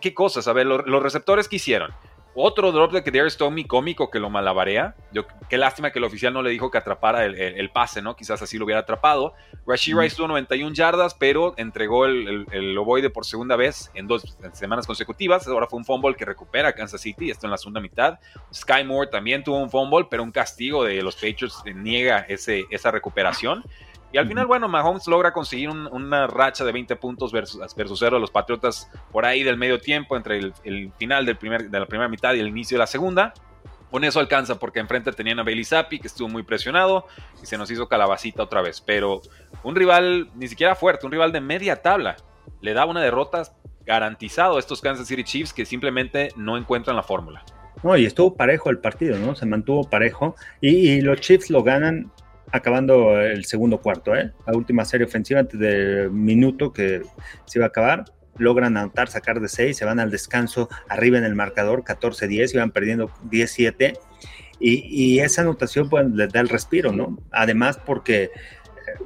¿qué cosas? A ver, los, los receptores que hicieron. Otro drop de que Tommy cómico que lo malabarea. Yo, qué lástima que el oficial no le dijo que atrapara el, pase, ¿no? Quizás así lo hubiera atrapado. Rashid Rice tuvo 91 yardas, pero entregó el, el, ovoide por segunda vez en dos semanas consecutivas. Ahora fue un fumble que recupera Kansas City, esto en la segunda mitad. Sky Moore también tuvo un fumble, pero un castigo de los Patriots niega ese, esa recuperación. Y al final, bueno, Mahomes logra conseguir una racha de 20 puntos versus, versus cero de los Patriotas por ahí del medio tiempo, entre el, final del primer, de la primera mitad y el inicio de la segunda. Con eso alcanza, porque enfrente tenían a Bailey Zappi, que estuvo muy presionado, y se nos hizo calabacita otra vez. Pero un rival ni siquiera fuerte, un rival de media tabla, le da una derrota garantizado a estos Kansas City Chiefs que simplemente no encuentran la fórmula. No, y estuvo parejo el partido, ¿no? Se mantuvo parejo. Y, y los Chiefs lo ganan acabando el segundo cuarto, ¿eh? la última serie ofensiva antes del minuto que se iba a acabar. Logran anotar, sacar de 6, se van al descanso arriba en el marcador, 14-10, iban perdiendo 17. Y, y, esa anotación pues, les da el respiro, ¿no? Además, porque,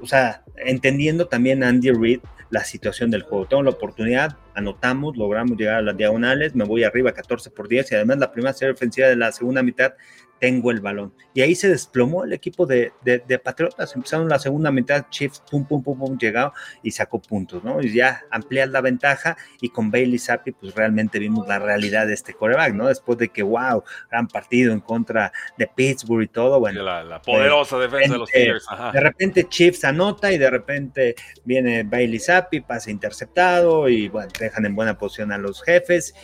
o sea, entendiendo también Andy Reid la situación del juego. Tengo la oportunidad, anotamos, logramos llegar a las diagonales, me voy arriba 14 por 10 y además la primera serie ofensiva de la segunda mitad tengo el balón. Y ahí se desplomó el equipo de, de, Patriotas. Empezaron la segunda mitad, Chiefs, pum, pum, pum, pum, llegado y sacó puntos, ¿no? Y ya ampliar la ventaja y con Bailey Zappi, pues realmente vimos la realidad de este coreback, ¿no? Después de que, wow, gran partido en contra de Pittsburgh y todo, bueno. La, poderosa defensa de los Steelers. De repente Chiefs anota y de repente viene Bailey Zappi, pasa interceptado y, bueno, dejan en buena posición a los jefes.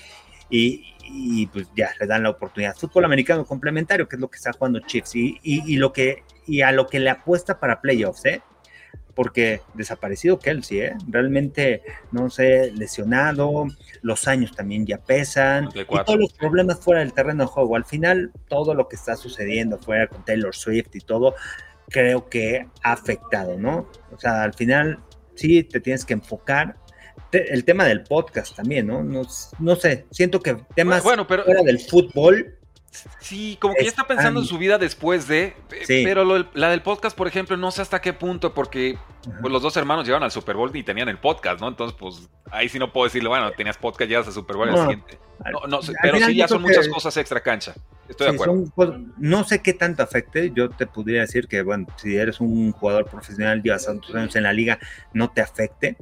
Y, y pues ya le dan la oportunidad. Fútbol americano complementario, que es lo que está jugando Chiefs, y, y, lo que, y a lo que le apuesta para playoffs, ¿eh? Porque desaparecido Kelsey, ¿eh? Realmente, no sé, lesionado, los años también ya pesan, y todos los problemas fuera del terreno de juego. Al final, todo lo que está sucediendo fuera con Taylor Swift y todo, creo que ha afectado, ¿no? O sea, al final, sí, te tienes que enfocar el tema del podcast también, ¿no? No, sé, siento que temas bueno, pero, fuera del fútbol. Sí, como que ya está pensando en su vida después de. Pero la del podcast, por ejemplo, no sé hasta qué punto, porque pues, los dos hermanos llegaron al Super Bowl y tenían el podcast, ¿no? Entonces, pues ahí sí no puedo decirle, bueno, tenías podcast, llegas al Super Bowl no, siguiente. No, pero sí, ya son muchas cosas extra cancha. Estoy de acuerdo. no sé qué tanto afecte. Yo te podría decir que, bueno, si eres un jugador profesional, llevas tantos años en la liga, no te afecte.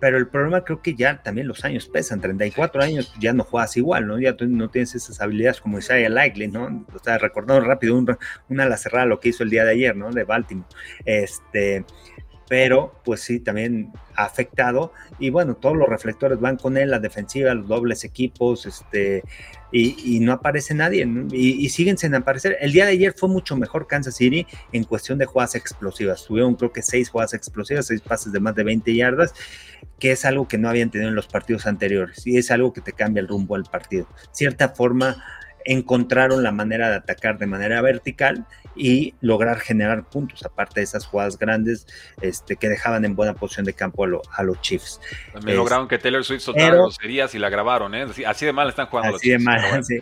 Pero el problema creo que ya también los años pesan. 34 años ya no juegas igual, ¿no? Ya no tienes esas habilidades como Isaiah Likely, ¿no? O sea, recordando rápido una la cerrada lo que hizo el día de ayer, ¿no? De Baltimore. Este, pero pues sí, también ha afectado. Y bueno, todos los reflectores van con él, la defensiva, los dobles equipos, este, y, no aparece nadie, Y, siguen sin aparecer. El día de ayer fue mucho mejor Kansas City en cuestión de jugadas explosivas. Tuvieron creo que seis jugadas explosivas, seis pases de más de 20 yardas, que es algo que no habían tenido en los partidos anteriores. Y es algo que te cambia el rumbo al partido. Cierta forma encontraron la manera de atacar de manera vertical y lograr generar puntos, aparte de esas jugadas grandes este, que dejaban en buena posición de campo a, los Chiefs. También lograron que Taylor Swift soltara groserías y la grabaron, ¿eh? Así de mal están jugando así los Chiefs. de mal, sí.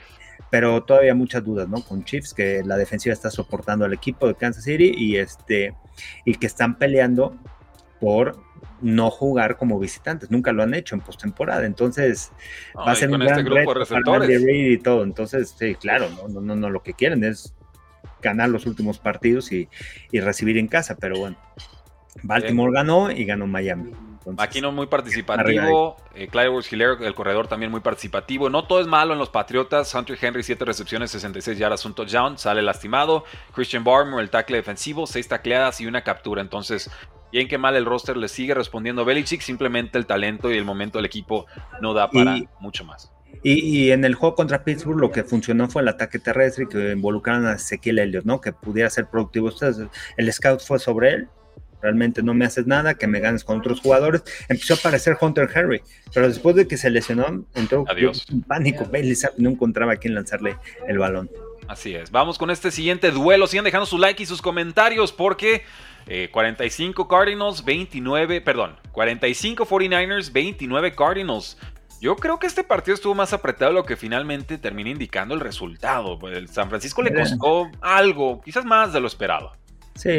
Pero todavía muchas dudas, ¿no? Con Chiefs, que la defensiva está soportando al equipo de Kansas City y, este, y que están peleando por no jugar como visitantes, nunca lo han hecho en postemporada, entonces va a ser un este gran reto para y todo, entonces sí, claro, no, no, no, lo que quieren es ganar los últimos partidos y, recibir en casa, pero bueno, Baltimore ganó y ganó Miami. no muy participativo. Eh, Clyde Hiller, el corredor, también muy participativo. No todo es malo en los Patriotas. Hunter Henry, 7 recepciones, 66 yardas, un touchdown. Sale lastimado. Christian Barmer, el tackle defensivo, 6 tacleadas y una captura. Entonces, bien que mal el roster le sigue respondiendo Belichick. Simplemente el talento y el momento del equipo no da para mucho más. Y, en el juego contra Pittsburgh lo que funcionó fue el ataque terrestre y que involucraron a Ezequiel Elliott, ¿no? Que pudiera ser productivo. el scout fue sobre él. Realmente no me haces nada, que me ganes con otros jugadores. Empezó a aparecer Hunter Henry, pero después de que se lesionó, entró en pánico. Bailey no encontraba a quién lanzarle el balón. Así es. Vamos con este siguiente duelo. Sigan dejando su like y sus comentarios porque 45 eh, Cardinals, 29, perdón, 45 49ers, 29 Cardinals. Yo creo que este partido estuvo más apretado de lo que finalmente termina indicando el resultado. El San Francisco le costó algo, quizás más de lo esperado. Sí,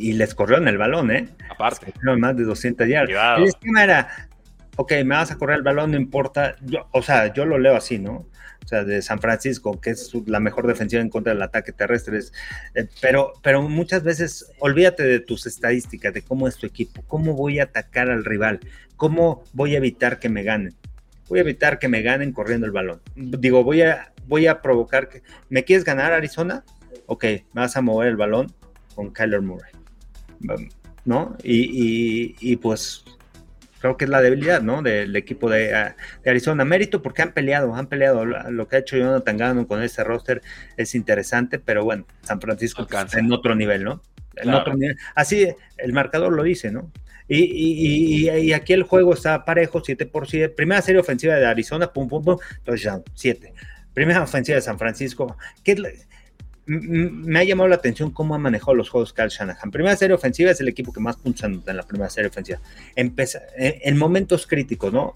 y, les corrió en el balón, ¿eh? Aparte. más de 200 yardas. El esquema era, ok, me vas a correr el balón, no importa. Yo, o sea, yo lo leo así, ¿no? Sea, de San Francisco, que es la mejor defensiva en contra del ataque terrestre. Eh, pero, pero muchas veces, olvídate de tus estadísticas, de cómo es tu equipo, cómo voy a atacar al rival, cómo voy a evitar que me ganen voy a evitar que me ganen corriendo el balón. Digo, voy a, voy a provocar que... ¿Me quieres ganar, Arizona? Ok, me vas a mover el balón con Kyler Murray. ¿No? Y, pues creo que es la debilidad, ¿no? Del equipo de, Arizona. Mérito porque han peleado, han peleado. Lo que ha hecho Jonathan Gannon con este roster es interesante, pero bueno, San Francisco pues, en otro nivel, ¿no? En otro nivel. Así el marcador lo dice, ¿no? Y, aquí el juego está parejo, 7 por 7. Primera serie ofensiva de Arizona, pum, pum, pum, touchdown, 7. Primera ofensiva de San Francisco. Me ha llamado la atención cómo ha manejado los juegos Carl Shanahan. Primera serie ofensiva es el equipo que más puntos en la primera serie ofensiva. Empieza, en, momentos críticos, ¿no?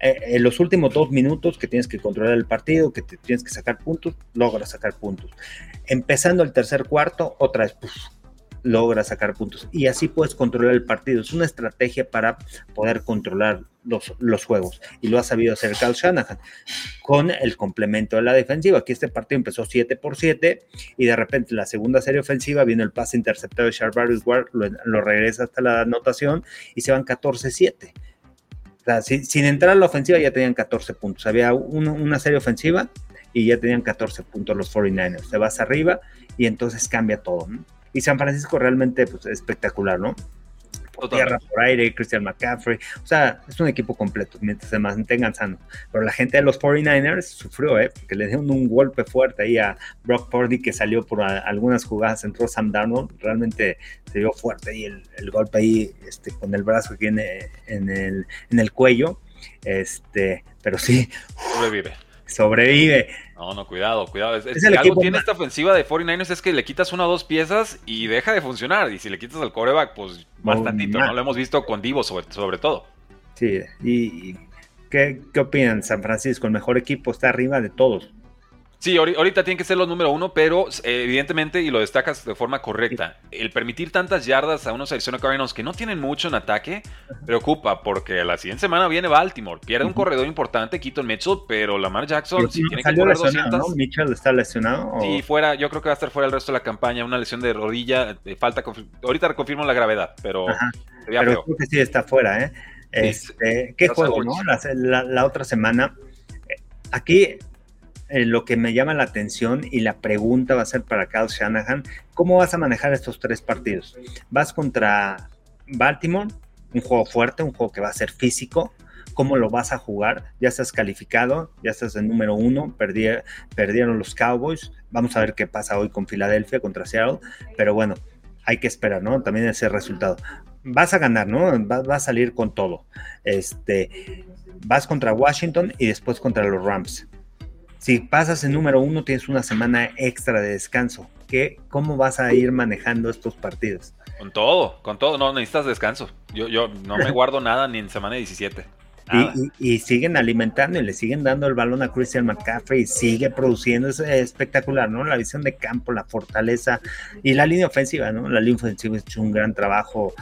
Eh, en los últimos dos minutos que tienes que controlar el partido, que tienes que sacar puntos, logras sacar puntos. Empezando el tercer cuarto, otra vez, logra sacar puntos. Y así puedes controlar el partido. Es una estrategia para poder controlar los, los juegos. Y lo ha sabido hacer Carl Shanahan con el complemento de la defensiva. Aquí este partido empezó 7 por 7 y de repente la segunda serie ofensiva viene el pase interceptado de Charvarius Ward, lo, regresa hasta la anotación y se van 14-7. sin, entrar a la ofensiva ya tenían 14 puntos. Había una serie ofensiva y ya tenían 14 puntos los 49ers. Te vas arriba y entonces cambia todo. Y San Francisco realmente pues, espectacular, ¿no? Por tierra, por aire, Christian McCaffrey. O sea, es un equipo completo mientras se mantengan sanos. Pero la gente de los 49ers sufrió, ¿eh? Porque le dieron un golpe fuerte ahí a Brock Purdy que salió por algunas jugadas, entró Sam Darnold. Realmente se dio fuerte ahí el, golpe ahí este, con el brazo que tiene en el, en el cuello. Este, pero sí. Sobrevive sobrevive. No, no, cuidado, cuidado. Es, es algo tiene esta ofensiva de 49ers es que le quitas una o dos piezas y deja de funcionar. Y si le quitas al coreback, pues bastantito, ¿no? Lo hemos visto con Divo sobre, sobre todo. Sí, y, ¿qué, ¿qué opinan? San Francisco, el mejor equipo, está arriba de todos. Sí, ahorita tienen que ser los número uno, pero eh, evidentemente, y lo destacas de forma correcta, el permitir tantas yardas a unos Arizona Cardinals que no tienen mucho en ataque, preocupa, porque la siguiente semana viene Baltimore, pierde un corredor importante, Keaton Mitchell, pero Lamar Jackson, si tiene que correr 200... ¿Mitchell está lesionado? Sí, fuera, yo creo que va a estar fuera el resto de la campaña, una lesión de rodilla, falta, ahorita reconfirmo la gravedad, pero... Pero creo que sí está fuera, ¿eh? Este, ¿Qué juego, no? la otra semana. Eh, aquí eh, lo que me llama la atención y la pregunta va a ser para Kyle Shanahan, ¿cómo vas a manejar estos tres partidos? Vas contra Baltimore, un juego fuerte, un juego que va a ser físico, ¿cómo lo vas a jugar? Ya estás calificado, ya estás en número uno, perdieron los Cowboys, vamos a ver qué pasa hoy con Filadelfia contra Seattle, pero bueno, hay que esperar, ¿no? También ese resultado. Vas a ganar, ¿no? Vas, a salir con todo. Este, vas contra Washington y después contra los Rams si pasas en número uno, tienes una semana extra de descanso. ¿Qué, ¿Cómo vas a ir manejando estos partidos? Con todo, con todo. No necesitas descanso. Yo, yo no me guardo nada ni en semana 17. Y, siguen alimentando y le siguen dando el balón a Christian McCaffrey y sigue produciendo, es espectacular, ¿no? La visión de campo, la fortaleza y la línea ofensiva, ¿no? La línea ofensiva ha hecho un gran trabajo.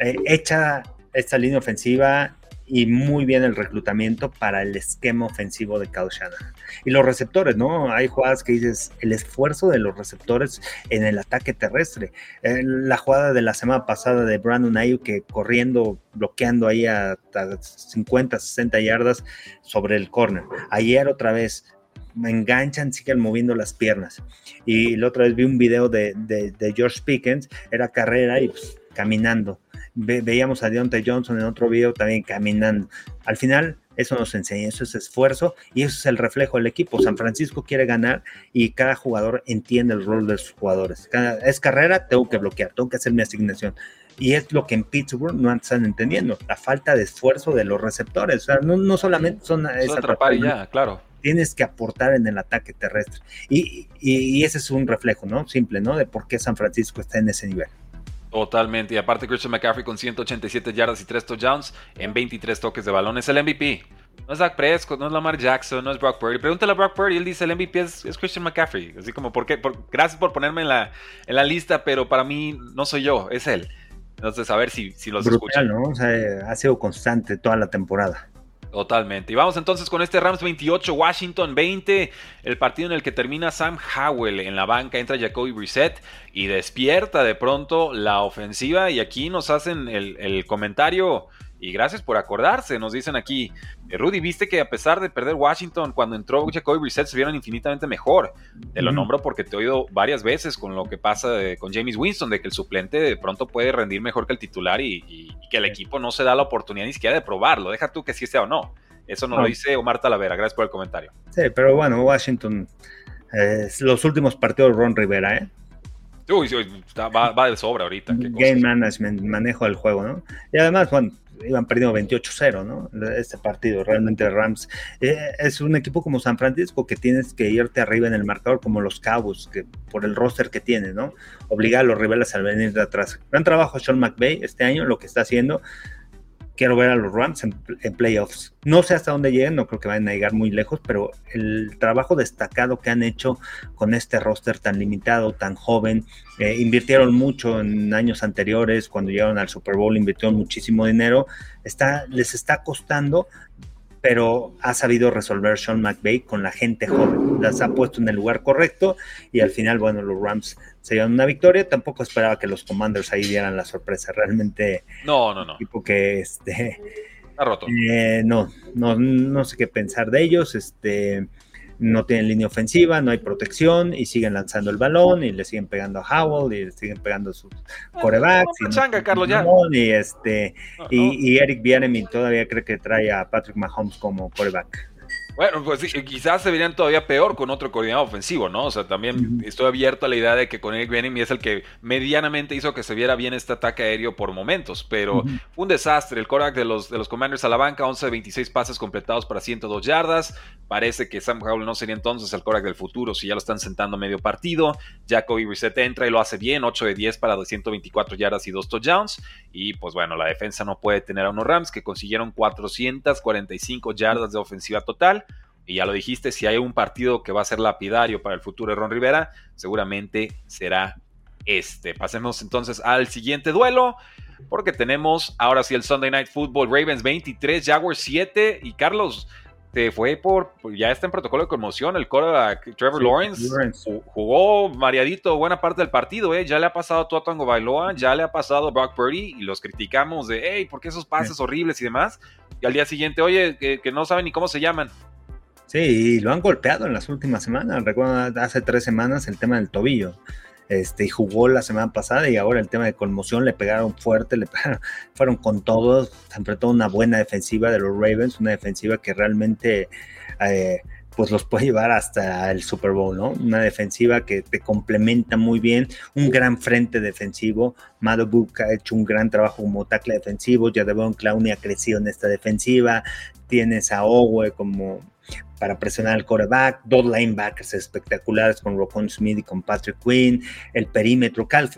Eh, hecha esta línea ofensiva y muy bien el reclutamiento para el esquema ofensivo de Kyle Shanahan. Y los receptores, ¿no? Hay jugadas que dices, el esfuerzo de los receptores en el ataque terrestre. La jugada de la semana pasada de Brandon Ayuk que corriendo, bloqueando ahí a, 50, 60 yardas sobre el corner. Ayer otra vez me enganchan, siguen moviendo las piernas. Y la otra vez vi un video de, George Pickens, era carrera y pues, caminando veíamos a Deontay Johnson en otro video también caminando. Al final, eso nos enseña, eso es esfuerzo y eso es el reflejo del equipo. San Francisco quiere ganar y cada jugador entiende el rol de sus jugadores. es carrera, tengo que bloquear, tengo que hacer mi asignación. Y es lo que en Pittsburgh no están entendiendo, la falta de esfuerzo de los receptores. O sea, no, solamente son... Es atrapar y ya, claro. Tienes que aportar en el ataque terrestre. Y, y ese es un reflejo, ¿no? Simple, ¿no? De por qué San Francisco está en ese nivel. Totalmente. Y aparte Christian McCaffrey con 187 yardas y 3 touchdowns en 23 toques de balón. Es el MVP. No es Zach Prescott, no es Lamar Jackson, no es Brock Purdy. Pregúntale a Brock Purdy, él dice el MVP es, Christian McCaffrey. Así como, ¿por qué? gracias por ponerme en la, en la lista, pero para mí no soy yo, es él. Entonces, a ver si, si los Brutal, ¿no? O sea, ha sido constante toda la temporada. Totalmente. Y vamos entonces con este Rams 28, Washington 20, el partido en el que termina Sam Howell en la banca, entra Jacoby Brissett y despierta de pronto la ofensiva y aquí nos hacen el, el comentario y gracias por acordarse, nos dicen aquí. Eh, Rudy, viste que a pesar de perder Washington, cuando entró Jacoby Brissett se vieron infinitamente mejor. Te lo nombro porque te he oído varias veces con lo que pasa con James Winston, de que el suplente de pronto puede rendir mejor que el titular y, que el equipo no se da la oportunidad ni siquiera de probarlo. Deja tú que sí sea o no. Eso nos lo dice Omar Talavera. Gracias por el comentario. Sí, pero bueno, Washington, eh, los últimos partidos Ron Rivera, ¿eh? Uy, va, de sobra ahorita. Game management, manejo del juego, ¿no? Y además, bueno, iban perdiendo 28-0, ¿no? Este partido, realmente Rams eh, es un equipo como San Francisco que tienes que irte arriba en el marcador, como los Cabos, que por el roster que tiene, ¿no? Obligar a los rivales a venir de atrás. Gran trabajo Sean McVay este año, lo que está haciendo quiero ver a los Rams en, playoffs. No sé hasta dónde lleguen, no creo que vayan a llegar muy lejos, pero el trabajo destacado que han hecho con este roster tan limitado, tan joven, eh, invirtieron mucho en años anteriores, cuando llegaron al Super Bowl invirtieron muchísimo dinero, está, les está costando, pero ha sabido resolver Sean McVay con la gente joven. Las ha puesto en el lugar correcto y al final, bueno, los Rams se llevan una victoria. Tampoco esperaba que los Commanders ahí dieran la sorpresa. Realmente, no, no, no. Tipo que este. Roto. Eh, no, no, no sé qué pensar de ellos. Este no tienen línea ofensiva, no hay protección y siguen lanzando el balón y le siguen pegando a Howell y le siguen pegando sus ah, corebacks. y, Carlos, ya. y, este, y, y, Eric Bieniemy todavía cree que trae a Patrick Mahomes como coreback. Bueno, pues quizás se verían todavía peor con otro coordinador ofensivo, ¿no? O sea, también estoy abierto a la idea de que con Eric Bieniemy es el que medianamente hizo que se viera bien este ataque aéreo por momentos, pero un desastre. El Korak de los, de los Commanders a la banca, 11 de 26 pases completados para 102 yardas. Parece que Sam Howell no sería entonces el Korak del futuro si ya lo están sentando medio partido. Jacoby Reset entra y lo hace bien, 8 de 10 para 224 yardas y 2 touchdowns. Y pues bueno, la defensa no puede tener a unos Rams que consiguieron 445 yardas de ofensiva total y ya lo dijiste, si hay un partido que va a ser lapidario para el futuro de Ron Rivera, seguramente será este. Pasemos entonces al siguiente duelo, porque tenemos ahora sí el Sunday Night Football, Ravens 23, Jaguars 7 y Carlos. te fue por, ya está en protocolo de conmoción el quarterback Trevor Lawrence, jugó mareadito buena parte del partido, ¿eh? ya le ha pasado a Tango Bailoa, ya le ha pasado a Brock Purdy y los criticamos de, hey, ¿por qué esos pases horribles y demás? Y al día siguiente, oye, que, que no saben ni cómo se llaman. Sí, y lo han golpeado en las últimas semanas. Recuerdo hace tres semanas el tema del tobillo. Este, y jugó la semana pasada y ahora el tema de conmoción le pegaron fuerte, le fueron con todos, se enfrentó una buena defensiva de los Ravens, una defensiva que realmente eh, pues los puede llevar hasta el Super Bowl, ¿no? Una defensiva que te complementa muy bien, un gran frente defensivo. Madubuk ha hecho un gran trabajo como tackle defensivo, Jadevon Clowney ha crecido en esta defensiva, tienes a Owe como para presionar al coreback, dos linebackers espectaculares con Rocon Smith y con Patrick Quinn, el perímetro, Cal,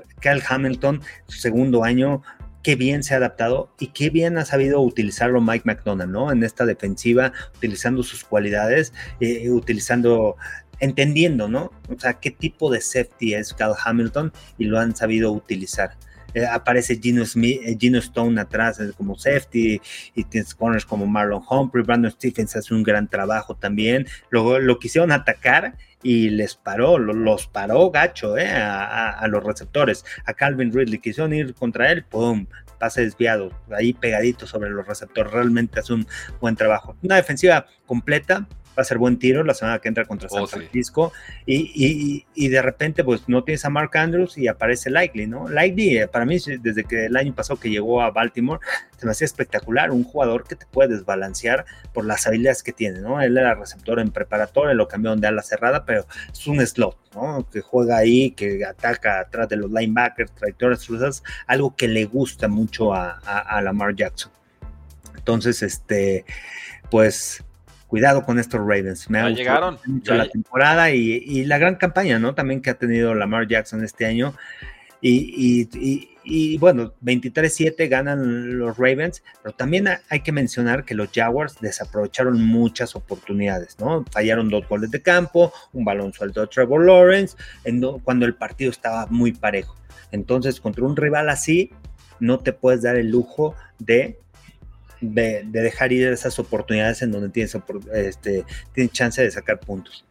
Hamilton, su segundo año, qué bien se ha adaptado y qué bien ha sabido utilizarlo Mike McDonald, ¿no? En esta defensiva, utilizando sus cualidades, eh, utilizando, entendiendo, ¿no? O sea, qué tipo de safety es Cal Hamilton y lo han sabido utilizar. Eh, aparece Gino, Smith, eh, Gino Stone atrás como safety y tienes corners como Marlon Humphrey, Brandon Stephens hace un gran trabajo también. Luego lo quisieron atacar y les paró, los paró gacho eh, a, los receptores. A Calvin Ridley quisieron ir contra él, ¡pum! Pase desviado, ahí pegadito sobre los receptores. Realmente hace un buen trabajo. Una defensiva completa, va a ser buen tiro la semana que entra contra San oh, Francisco. Y, de repente, pues no tienes a Mark Andrews y aparece Likely, ¿no? Likely, eh, para mí, desde que el año pasado que llegó a Baltimore, se me hacía espectacular. Un jugador que te puede desbalancear por las habilidades que tiene, ¿no? Él era receptor en preparatoria, lo cambiaron de ala cerrada, pero es un slot, ¿no? Que juega ahí, que ataca atrás de los linebackers, trayectorias cruzadas, algo que le gusta mucho a, a Lamar Jackson. Entonces, este, pues cuidado con estos Ravens. Me ha llegaron. mucho la temporada y, la gran campaña, ¿no? También que ha tenido Lamar Jackson este año. Y, bueno, 23-7 ganan los Ravens, pero también hay que mencionar que los Jaguars desaprovecharon muchas oportunidades, ¿no? Fallaron dos goles de campo, un balón suelto de Trevor Lawrence, cuando el partido estaba muy parejo. Entonces, contra un rival así, no te puedes dar el lujo de de, dejar ir esas oportunidades en donde tienes, este, chance de sacar puntos.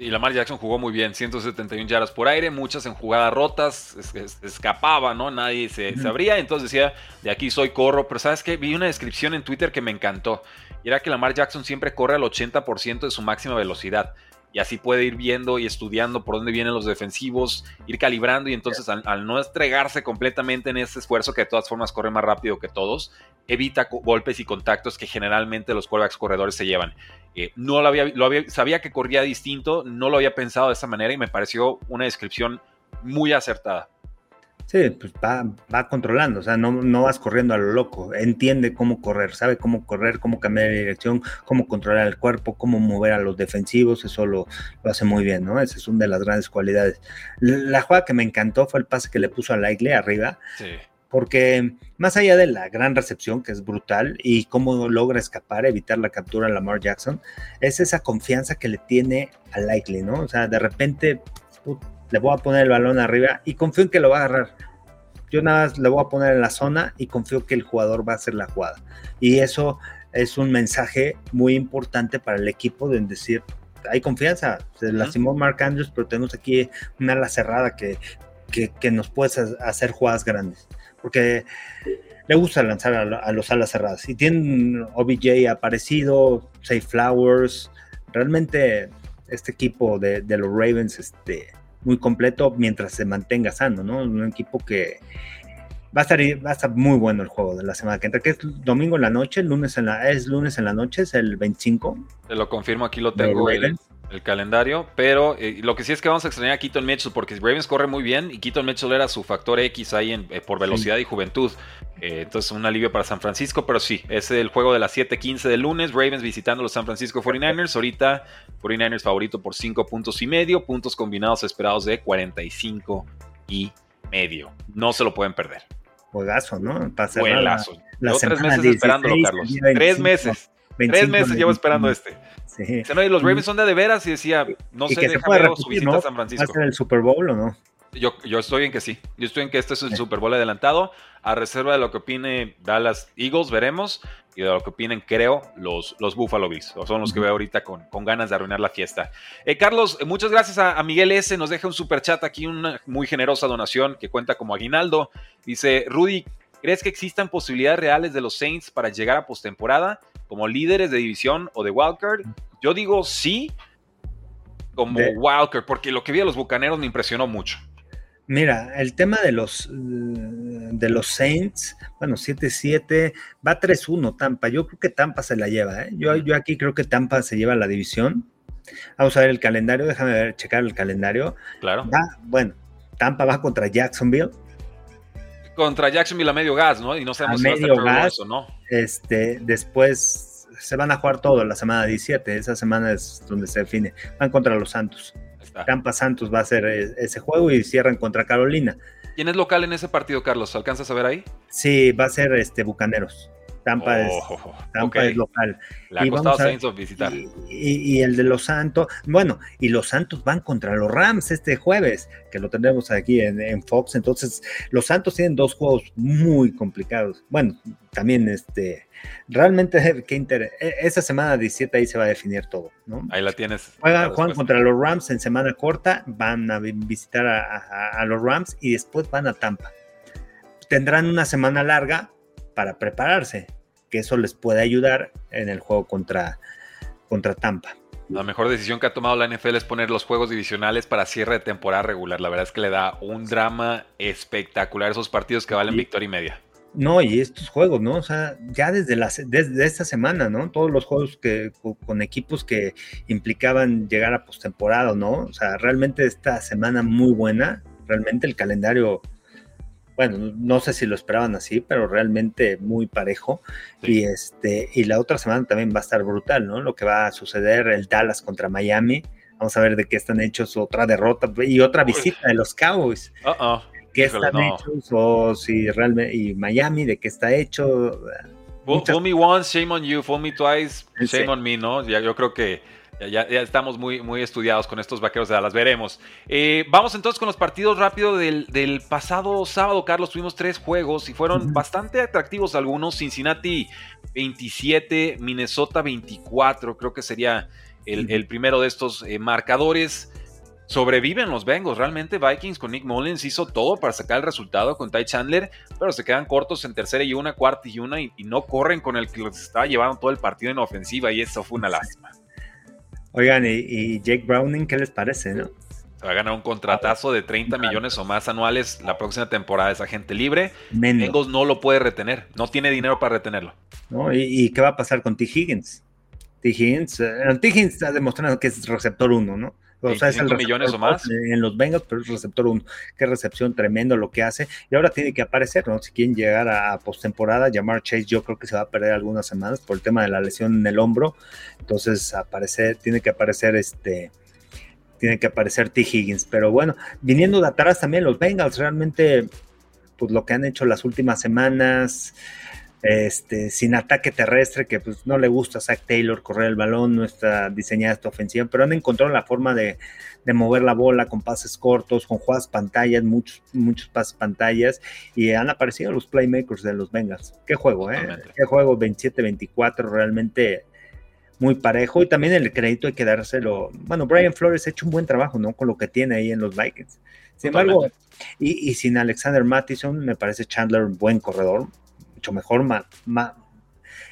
Y Lamar Jackson jugó muy bien, 171 yardas por aire, muchas en jugadas rotas, escapaba, ¿no? Nadie se, sabría, entonces decía, de aquí soy, corro, pero ¿sabes qué? Vi una descripción en Twitter que me encantó, y era que Lamar Jackson siempre corre al 80% de su máxima velocidad y así puede ir viendo y estudiando por dónde vienen los defensivos, ir calibrando y entonces al, no estregarse completamente en ese esfuerzo que de todas formas corre más rápido que todos, evita golpes y contactos que generalmente los quarterbacks corredores se llevan. Eh, no lo había, lo había, sabía que corría distinto, no lo había pensado de esa manera y me pareció una descripción muy acertada. Sí, pues va, controlando, o sea, no, no, vas corriendo a lo loco, entiende cómo correr, sabe cómo correr, cómo cambiar de dirección, cómo controlar el cuerpo, cómo mover a los defensivos, eso lo, hace muy bien, ¿no? Esa es una de las grandes cualidades. La, jugada que me encantó fue el pase que le puso a Likely arriba, sí. porque más allá de la gran recepción, que es brutal, y cómo logra escapar, evitar la captura a Lamar Jackson, es esa confianza que le tiene a Likely, ¿no? O sea, de repente le voy a poner el balón arriba y confío en que lo va a agarrar. Yo nada más le voy a poner en la zona y confío que el jugador va a hacer la jugada. Y eso es un mensaje muy importante para el equipo de decir, hay confianza. Se lastimó Mark Andrews, pero tenemos aquí una ala cerrada que, que, nos puede hacer jugadas grandes. Porque le gusta lanzar a, los alas cerradas. Y tienen OBJ aparecido, Safe Flowers. Realmente este equipo de, de los Ravens este, muy completo mientras se mantenga sano, ¿no? Un equipo que va a estar va a estar muy bueno el juego de la semana que entra, que es domingo en la noche, lunes en la es lunes en la noche, es el 25. Te lo confirmo, aquí lo tengo el, el, calendario, pero eh, lo que sí es que vamos a extrañar a Keaton Mitchell porque Ravens corre muy bien y Keaton Mitchell era su factor X ahí en, eh, por velocidad y juventud. Eh, entonces un alivio para San Francisco, pero sí, es el juego de las 7:15 del lunes, Ravens visitando los San Francisco 49ers, ahorita 49ers favorito por 5 puntos y medio, puntos combinados esperados de 45 y medio. No se lo pueden perder. Juegazo, ¿no? Buenazo. Llevo tres meses esperándolo, Carlos. tres meses. tres meses llevo esperando este. Sí. los Ravens son de de veras y decía, no sé, déjame ver su visita a San Francisco. ¿Va a ser el Super Bowl o no? Yo, yo estoy en que sí. Yo estoy en que este es el Super Bowl adelantado. A reserva de lo que opine Dallas Eagles, veremos. Y de lo que opinen, creo, los, los Buffalo Bills. Son los que veo ahorita con, con ganas de arruinar la fiesta. Eh, Carlos, muchas gracias a, Miguel S. Nos deja un super chat aquí, una muy generosa donación que cuenta como aguinaldo. Dice, Rudy, ¿crees que existan posibilidades reales de los Saints para llegar a postemporada como líderes de división o de wildcard? Yo digo sí, como wildcard, porque lo que vi a los Bucaneros me impresionó mucho. Mira, el tema de los, de los Saints, bueno, 7-7, va 3-1 Tampa. Yo creo que Tampa se la lleva. ¿eh? Yo, yo aquí creo que Tampa se lleva la división. Vamos a ver el calendario, déjame ver, checar el calendario. Claro. bueno, Tampa va contra Jacksonville. Contra Jacksonville a medio gas, ¿no? Y no sabemos si medio va a gas, o no. Este, después se van a jugar todo la semana 17. Esa semana es donde se define. Van contra los Santos. Tampa Santos va a ser e, ese juego y cierran contra Carolina. ¿Quién es local en ese partido, Carlos? ¿Alcanzas a ver ahí? Sí, va a ser este Bucaneros. Tampa, es, oh, Tampa es local. Le ha y costado Saints visitar. Y, el de los Santos, bueno, y los Santos van contra los Rams este jueves, que lo tendremos aquí en, Fox. Entonces, los Santos tienen dos juegos muy complicados. Bueno, también este, realmente, qué interés. E, esa semana 17 ahí se va a definir todo, ¿no? Ahí la tienes. Juegan, contra los Rams en semana corta, van a visitar a los Rams y después van a Tampa. Tendrán una semana larga para prepararse, que eso les puede ayudar en el juego contra, contra Tampa. La mejor decisión que ha tomado la NFL es poner los juegos divisionales para cierre de temporada regular. La verdad es que le da un drama espectacular esos partidos que valen victoria y media. No, y estos juegos, ¿no? O sea, ya desde, desde esta semana, ¿no? Todos los juegos que con equipos que implicaban llegar a postemporada, ¿no? O sea, realmente esta semana muy buena. Realmente el calendario bueno, no sé si lo esperaban así, pero realmente muy parejo. Y este, y la otra semana también va a estar brutal, ¿no? Lo que va a suceder, el Dallas contra Miami. Vamos a ver de qué están hechos, otra derrota y otra visita de los Cowboys. Uh -oh. ¿Qué están hechos? O si realmente, y Miami, de qué está hecho. Fool, me once, shame on you. Fool me twice, shame on me, ¿no? Ya, yo creo que ya, estamos muy, muy estudiados con estos vaqueros de Dallas, veremos. Eh, vamos entonces con los partidos rápido del, pasado sábado, Carlos. Tuvimos tres juegos y fueron bastante atractivos algunos. Cincinnati 27, Minnesota 24, creo que sería el, primero de estos eh, marcadores. Sobreviven los Bengals, realmente Vikings con Nick Mullins hizo todo para sacar el resultado con Ty Chandler, pero se quedan cortos en tercera y una, cuarta y una y, y no corren con el que los estaba llevando todo el partido en ofensiva y eso fue una lástima. Oigan, y, Jake Browning, ¿qué les parece, no? Va a ganar un contratazo de 30 millones o más anuales la próxima temporada. Es agente libre. Bengals no lo puede retener. No tiene dinero para retenerlo. ¿No? ¿Y, qué va a pasar con T. Higgins? T. Higgins, eh, T. Higgins está demostrando que es receptor 1, ¿no? O sea, es el millones o más. En los Bengals, pero es receptor 1. Qué recepción tremendo lo que hace. Y ahora tiene que aparecer, ¿no? Si quieren llegar a postemporada, llamar Chase, yo creo que se va a perder algunas semanas por el tema de la lesión en el hombro. Entonces, aparecer, tiene que aparecer este. Tiene que aparecer T. Higgins. Pero bueno, viniendo de atrás también los Bengals, realmente, pues lo que han hecho las últimas semanas este, sin ataque terrestre, que pues no le gusta a Zach Taylor correr el balón, no está diseñada esta ofensiva, pero han encontrado la forma de, mover la bola con pases cortos, con jugadas pantallas, muchos, muchos pases pantallas, y han aparecido los playmakers de los Bengals. Qué juego, ¿eh? Qué juego 27-24, realmente muy parejo, y también el crédito hay que dárselo. Bueno, Brian Flores ha hecho un buen trabajo, ¿no? Con lo que tiene ahí en los Vikings. Sin embargo, y, y, sin Alexander Mattison, me parece Chandler un buen corredor, mucho mejor, más,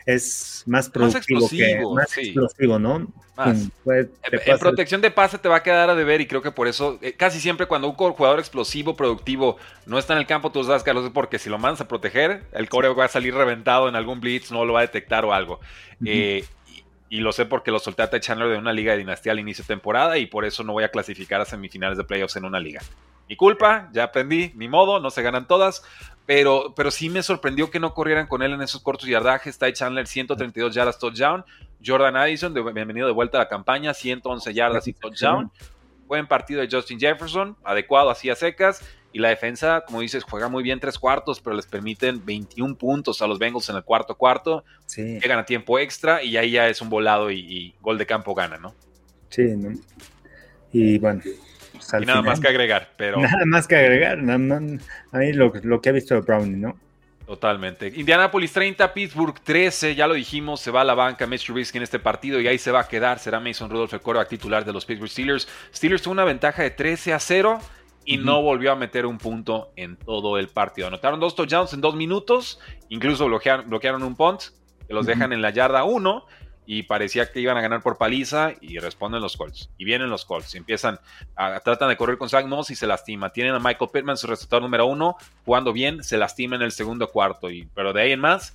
es más productivo, que, más explosivo, ¿no? en, protección de pase te va a quedar a deber y creo que por eso eh, casi siempre cuando un jugador explosivo, productivo no está en el campo, tú sabes, Carlos, porque si lo mandas a proteger, el core va a salir reventado en algún blitz, no lo va a detectar o algo. Eh, y, lo sé porque lo solté a Chandler de una liga de dinastía al inicio de temporada y por eso no voy a clasificar a semifinales de playoffs en una liga. Mi culpa, ya aprendí, ni modo, no se ganan todas, pero, pero sí me sorprendió que no corrieran con él en esos cortos yardajes. Ty Chandler, 132 yardas touchdown. Jordan Addison, bienvenido de vuelta a la campaña, 111 yardas y touchdown. Buen partido de Justin Jefferson, adecuado, así a secas. Y la defensa, como dices, juega muy bien tres cuartos, pero les permiten 21 puntos a los Bengals en el cuarto cuarto. Llegan a tiempo extra y ahí ya es un volado y, gol de campo gana, ¿no? Sí, ¿no? Y bueno, y nada más que agregar, pero... Nada más que agregar, a mí lo, que he visto de Brownie, ¿no? Totalmente. Indianapolis 30, Pittsburgh 13, ya lo dijimos, se va a la banca Mr. Trubisky en este partido y ahí se va a quedar. Será Mason Rudolph el quarterback titular de los Pittsburgh Steelers. Steelers tuvo una ventaja de 13 a 0 y no volvió a meter un punto en todo el partido. Anotaron dos touchdowns en dos minutos, incluso bloquearon, bloquearon un punt que los dejan en la yarda 1 y parecía que iban a ganar por paliza y responden los Colts. Y vienen los Colts, y empiezan, a, tratan de correr con Zach Moss y se lastima. Tienen a Michael Pittman, su receptor número uno, jugando bien, se lastima en el segundo cuarto. Y, pero de ahí en más,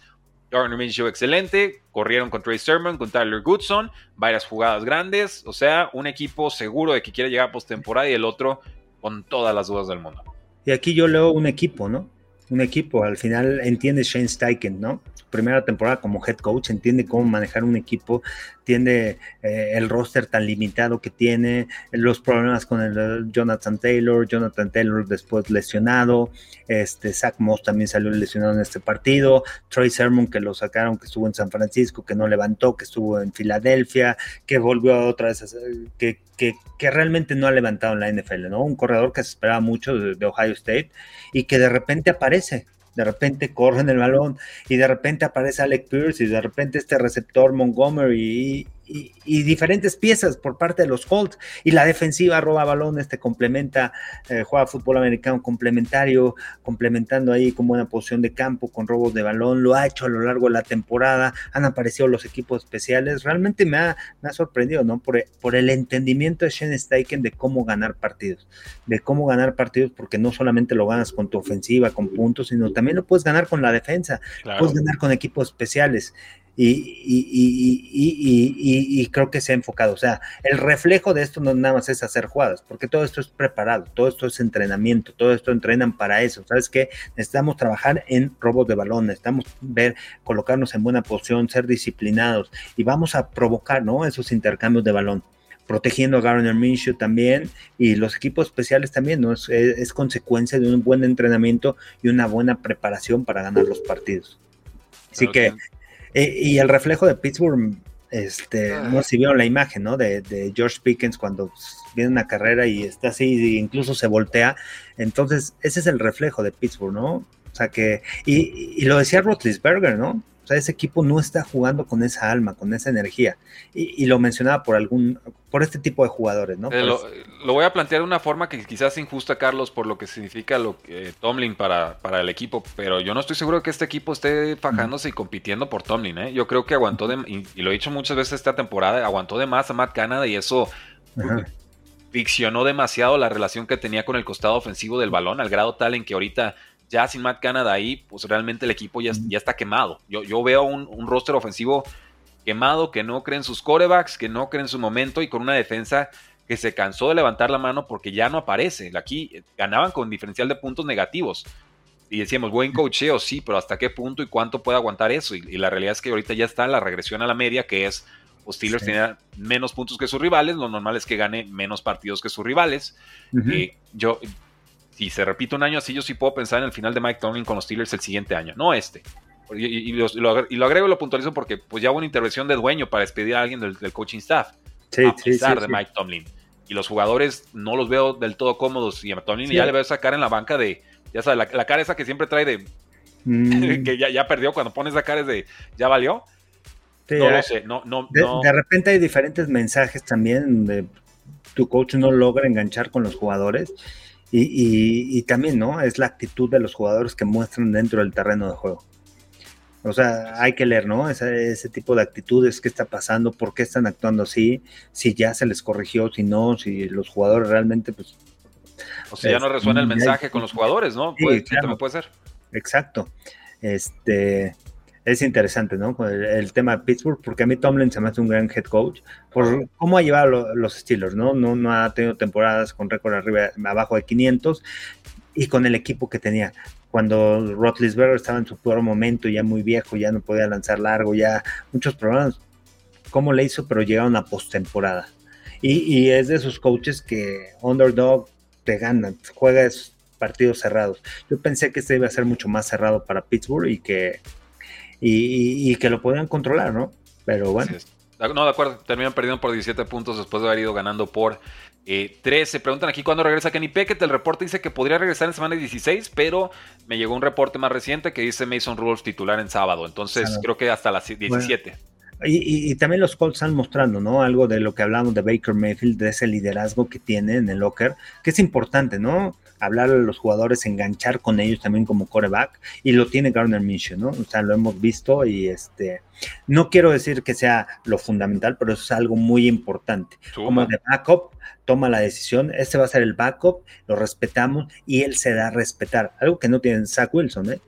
Gardner Minshew excelente, corrieron con Trey Sermon, con Tyler Goodson, varias jugadas grandes, o sea, un equipo seguro de que quiere llegar a postemporada y el otro con todas las dudas del mundo. Y aquí yo leo un equipo, ¿no? un equipo. Al final entiende Shane Steichen, ¿no? Primera temporada como head coach, entiende cómo manejar un equipo, tiene eh, el roster tan limitado que tiene, los problemas con el Jonathan Taylor, Jonathan Taylor después lesionado, este Zach Moss también salió lesionado en este partido, Troy Sermon que lo sacaron, que estuvo en San Francisco, que no levantó, que estuvo en Filadelfia, que volvió otra vez, que, que, realmente no ha levantado en la NFL, ¿no? Un corredor que se esperaba mucho de Ohio State y que de repente aparece, de repente corren el balón y de repente aparece Alec Pierce y de repente este receptor Montgomery y, diferentes piezas por parte de los Colts. Y la defensiva roba balones, te complementa, eh, juega fútbol americano complementario, complementando ahí con buena posición de campo, con robos de balón. Lo ha hecho a lo largo de la temporada. Han aparecido los equipos especiales. Realmente me ha, me ha sorprendido, ¿no? Por, por, el entendimiento de Shane Steichen de cómo ganar partidos. De cómo ganar partidos, porque no solamente lo ganas con tu ofensiva, con puntos, sino también lo puedes ganar con la defensa. Puedes ganar con equipos especiales. Y, creo que se ha enfocado. O sea, el reflejo de esto no nada más es hacer jugadas, porque todo esto es preparado, todo esto es entrenamiento, todo esto entrenan para eso. ¿Sabes qué? Necesitamos trabajar en robos de balón, necesitamos ver, colocarnos en buena posición, ser disciplinados y vamos a provocar, ¿no? Esos intercambios de balón protegiendo a Garner Minshew también y los equipos especiales también, ¿no? Es, es, consecuencia de un buen entrenamiento y una buena preparación para ganar los partidos. Así que eh, y el reflejo de Pittsburgh, este, no si vieron la imagen, ¿no? De, George Pickens cuando viene una carrera y está así, incluso se voltea. Entonces, ese es el reflejo de Pittsburgh, ¿no? O sea que, y, y lo decía Rotlisberger, ¿no? Sea, ese equipo no está jugando con esa alma, con esa energía. Y, lo mencionaba por algún, por este tipo de jugadores, ¿no? Eh, lo, voy a plantear de una forma que quizás injusta, Carlos, por lo que significa lo que Tomlin para, para el equipo, pero yo no estoy seguro de que este equipo esté fajándose y compitiendo por Tomlin, ¿eh? Yo creo que aguantó de, y, lo he dicho muchas veces esta temporada, aguantó de más a Matt Canada y eso ficcionó demasiado la relación que tenía con el costado ofensivo del balón, al grado tal en que ahorita ya sin Matt Canada ahí, pues realmente el equipo ya, ya está quemado. Yo, yo veo un, un, roster ofensivo quemado, que no cree en sus corebacks, que no cree en su momento y con una defensa que se cansó de levantar la mano porque ya no aparece. Aquí ganaban con diferencial de puntos negativos. Y decíamos, buen cocheo, sí, pero ¿hasta qué punto y cuánto puede aguantar eso? Y, la realidad es que ahorita ya está la regresión a la media, que es, los Steelers tenían menos puntos que sus rivales, lo normal es que gane menos partidos que sus rivales. y yo, si se repite un año así, yo sí puedo pensar en el final de Mike Tomlin con los Steelers el siguiente año, no este. Y, lo, agrego y lo puntualizo porque pues ya hubo una intervención de dueño para despedir a alguien del, coaching staff. Sí, a pesar de Mike Tomlin. Y los jugadores no los veo del todo cómodos. Y a Tomlin ya le veo esa cara en la banca de, ya sabes, la, cara esa que siempre trae de, mm. que ya, ya perdió, cuando pones la cara es de, ya valió. no lo sé, no, no, de, de, repente hay diferentes mensajes también de tu coach no logra enganchar con los jugadores y, también, ¿no? Es la actitud de los jugadores que muestran dentro del terreno de juego. O sea, hay que leer, ¿no? Ese, ese, tipo de actitudes, qué está pasando, por qué están actuando así, si ya se les corrigió, si no, si los jugadores realmente, pues... O sea, ya no resuena el mensaje con los jugadores, ¿no? Sí, puede ser. Exacto. Este, es interesante, ¿no? El, tema de Pittsburgh, porque a mí Tomlin se me hace un gran head coach por cómo ha llevado los Steelers, ¿no? ¿no? No ha tenido temporadas con récord arriba, abajo de 500 y con el equipo que tenía. Cuando Rotlisberger estaba en su peor momento, ya muy viejo, ya no podía lanzar largo, ya muchos problemas. ¿Cómo le hizo? Pero llegaron a postemporada. Y, y es de esos coaches que underdog te ganan, juegas partidos cerrados. Yo pensé que este iba a ser mucho más cerrado para Pittsburgh y que y, que lo podían controlar, ¿no? Pero bueno. No, de acuerdo, terminan perdiendo por 17 puntos después de haber ido ganando por eh, 13. Preguntan aquí cuándo regresa Kenny Peckett. El reporte dice que podría regresar en semana 16, pero me llegó un reporte más reciente que dice Mason Rules titular en sábado. Entonces creo que hasta las 17. y, también los Colts están mostrando, ¿no? Algo de lo que hablamos de Baker Mayfield, de ese liderazgo que tiene en el locker, que es importante, ¿no? Hablar a los jugadores, enganchar con ellos también como coreback, y lo tiene Garner Minshew, ¿no? O sea, lo hemos visto y este, no quiero decir que sea lo fundamental, pero eso es algo muy importante. Como de backup, toma la decisión, este va a ser el backup, lo respetamos y él se da a respetar, algo que no tiene Zach Wilson, ¿eh?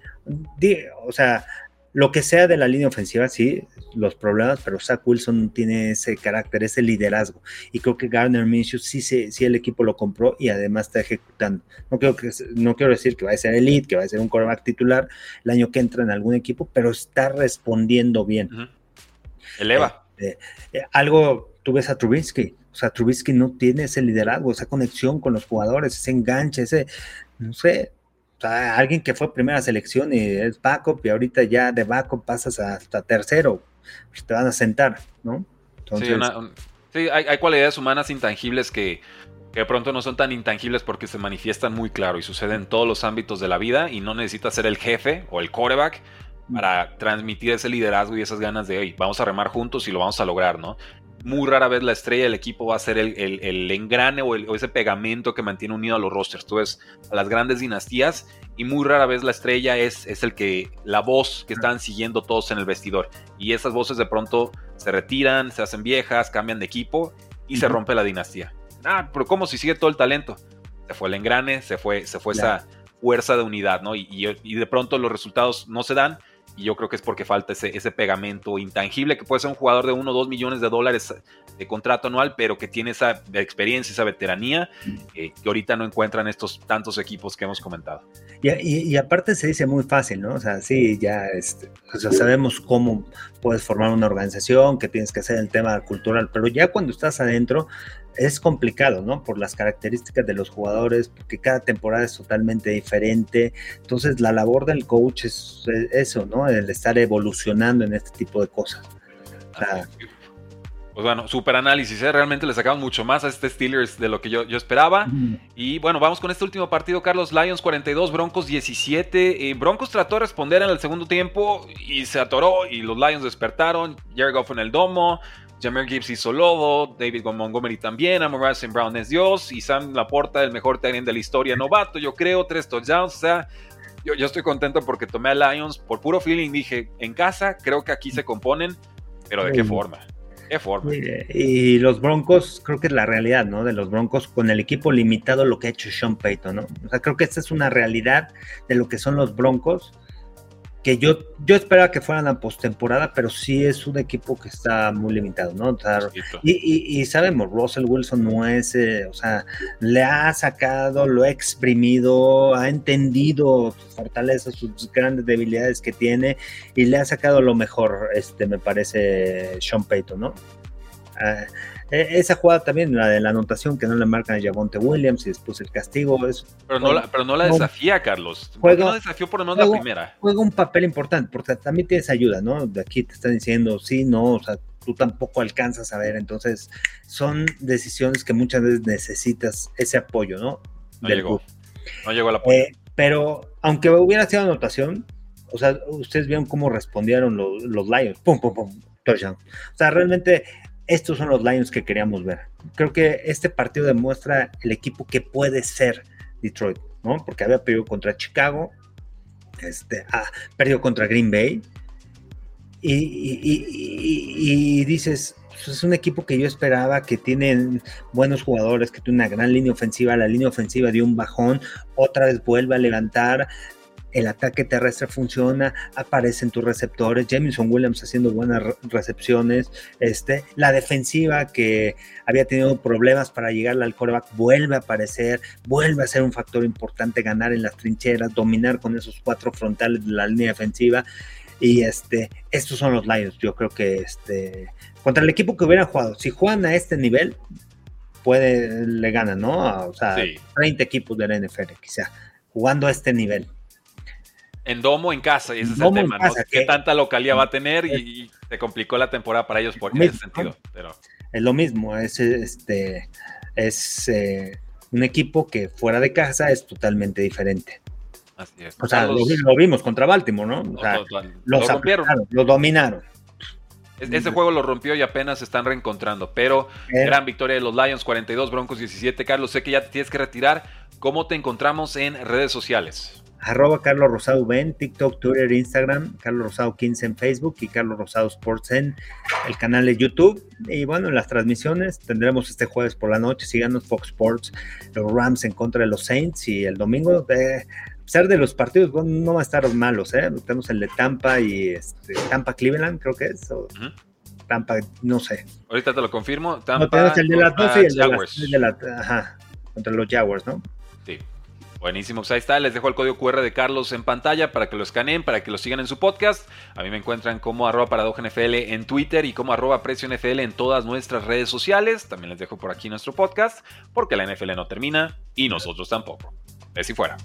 o sea, lo que sea de la línea ofensiva, sí, los problemas, pero Zach Wilson tiene ese carácter, ese liderazgo. Y creo que Gardner Minshew sí, sí, sí el equipo lo compró y además está ejecutando. No, creo que, no quiero decir que va a ser elite, que va a ser un quarterback titular el año que entra en algún equipo, pero está respondiendo bien. Eleva. Eh, eh, algo, tú ves a Trubisky, o sea, Trubisky no tiene ese liderazgo, esa conexión con los jugadores, ese enganche, ese, no sé, o sea, alguien que fue primera selección y es backup y ahorita ya de backup pasas hasta tercero, pues te van a sentar, ¿no? sí, hay, cualidades humanas intangibles que, que de pronto no son tan intangibles porque se manifiestan muy claro y suceden en todos los ámbitos de la vida y no necesitas ser el jefe o el quarterback para transmitir ese liderazgo y esas ganas de, hoy vamos a remar juntos y lo vamos a lograr, ¿no? Muy rara vez la estrella del equipo va a ser el, engrane o, ese pegamento que mantiene unido a los rosters. Tú ves a las grandes dinastías y muy rara vez la estrella es, es el que, la voz que están siguiendo todos en el vestidor. Y esas voces de pronto se retiran, se hacen viejas, cambian de equipo y se rompe la dinastía. Ah, pero ¿cómo si sigue todo el talento? Se fue el engrane, se fue, se fue esa fuerza de unidad, ¿no? Y, y, de pronto los resultados no se dan y yo creo que es porque falta ese, ese pegamento intangible que puede ser un jugador de 1 o 2 millones de dólares de contrato anual, pero que tiene esa experiencia, esa veteranía eh, que ahorita no encuentran estos tantos equipos que hemos comentado. Y, aparte se dice muy fácil, ¿no? O sea, sí, ya este, sabemos cómo puedes formar una organización, que tienes que hacer el tema cultural, pero ya cuando estás adentro, es complicado, ¿no? Por las características de los jugadores, porque cada temporada es totalmente diferente. Entonces, la labor del coach es, eso, ¿no? El estar evolucionando en este tipo de cosas. pues bueno, super análisis, ¿eh? realmente le sacamos mucho más a este Steelers de lo que yo, yo esperaba. Y bueno, vamos con este último partido, Carlos. Lions 42, Broncos 17. Eh, Broncos trató de responder en el segundo tiempo y se atoró y los Lions despertaron. Jared Goff en el domo. Jameer Gibbs hizo lodo, David Montgomery también, Amor Brown es Dios, y Sam Laporta, el mejor tight de la historia, novato, yo creo, tres touchdowns, o sea, yo, yo, estoy contento porque tomé a Lions por puro feeling, dije, en casa creo que aquí se componen, pero ¿de qué forma? ¿Qué forma? Y, los Broncos, creo que es la realidad, ¿no? De los Broncos con el equipo limitado, lo que ha hecho Sean Payton, ¿no? O sea, creo que esta es una realidad de lo que son los Broncos que yo, yo esperaba que fueran a postemporada, pero sí es un equipo que está muy limitado, ¿no? y, sabemos, Russell Wilson no es, eh, o sea, le ha sacado, lo ha exprimido, ha entendido sus fortalezas, sus grandes debilidades que tiene y le ha sacado lo mejor, este, me parece, Sean Payton, ¿no? Ah, e, esa jugada también, la de la anotación que no le marcan a Javonte Williams y después el castigo. Es, pero, no la, pero no la desafía, Carlos. Juega, no desafió por lo menos la primera? Juega un papel importante, porque también tienes ayuda, ¿no? De aquí te están diciendo, sí, no, o sea, tú tampoco alcanzas a ver. Entonces, son decisiones que muchas veces necesitas ese apoyo, ¿no? No llegó. No llegó el apoyo. Eh, pero, aunque hubiera sido anotación, o sea, ustedes vieron cómo respondieron los, los Lions. Pum, pum, pum. O sea, realmente estos son los Lions que queríamos ver. Creo que este partido demuestra el equipo que puede ser Detroit, ¿no? Porque había perdido contra Chicago, este, ah, perdió contra Green Bay, y, dices, pues, es un equipo que yo esperaba, que tiene buenos jugadores, que tiene una gran línea ofensiva, la línea ofensiva dio un bajón, otra vez vuelve a levantar, el ataque terrestre funciona, aparecen tus receptores, Jameson Williams haciendo buenas recepciones, este, la defensiva que había tenido problemas para llegar al coreback vuelve a aparecer, vuelve a ser un factor importante ganar en las trincheras, dominar con esos cuatro frontales de la línea defensiva. Y este, estos son los Lions. Yo creo que este, contra el equipo que hubiera jugado, si juegan a este nivel, puede, le ganan, ¿no? O sea, 30 equipos de la NFL, quizá, jugando a este nivel. En domo, en casa, y ese es el tema, ¿no? ¿Qué tanta localidad va a tener? Y, se complicó la temporada para ellos por ese sentido. Pero... Es lo mismo, es este es eh, un equipo que fuera de casa es totalmente diferente. Así es. O sea, lo, vimos contra Baltimore, ¿no? O sea, lo rompieron. Lo dominaron. Ese juego lo rompió y apenas se están reencontrando. Pero eh. gran victoria de los Lions, 42, Broncos 17. Carlos, sé que ya te tienes que retirar. ¿Cómo te encontramos en redes sociales? Arroba Carlos Rosado Ben, TikTok, Twitter, Instagram, Carlos Rosado 15 en Facebook y Carlos Rosado Sports en el canal de YouTube. Y bueno, en las transmisiones tendremos este jueves por la noche, síganos Fox Sports, los Rams en contra de los Saints y el domingo de pesar de los partidos, bueno, no va a estar malos, ¿eh? Tenemos el de Tampa y este, Tampa Cleveland, creo que es. O Tampa, no sé. Ahorita te lo confirmo. Tampa. No, el de las 12 y el de, las, de la, ajá, contra los Jaguars, ¿no? Sí. Buenísimo, pues ahí está, les dejo el código QR de Carlos en pantalla para que lo escaneen, para que lo sigan en su podcast. A mí me encuentran como arroba NFL en Twitter y como arroba precio NFL en todas nuestras redes sociales. También les dejo por aquí nuestro podcast, porque la NFL no termina y nosotros tampoco. Es si fuera.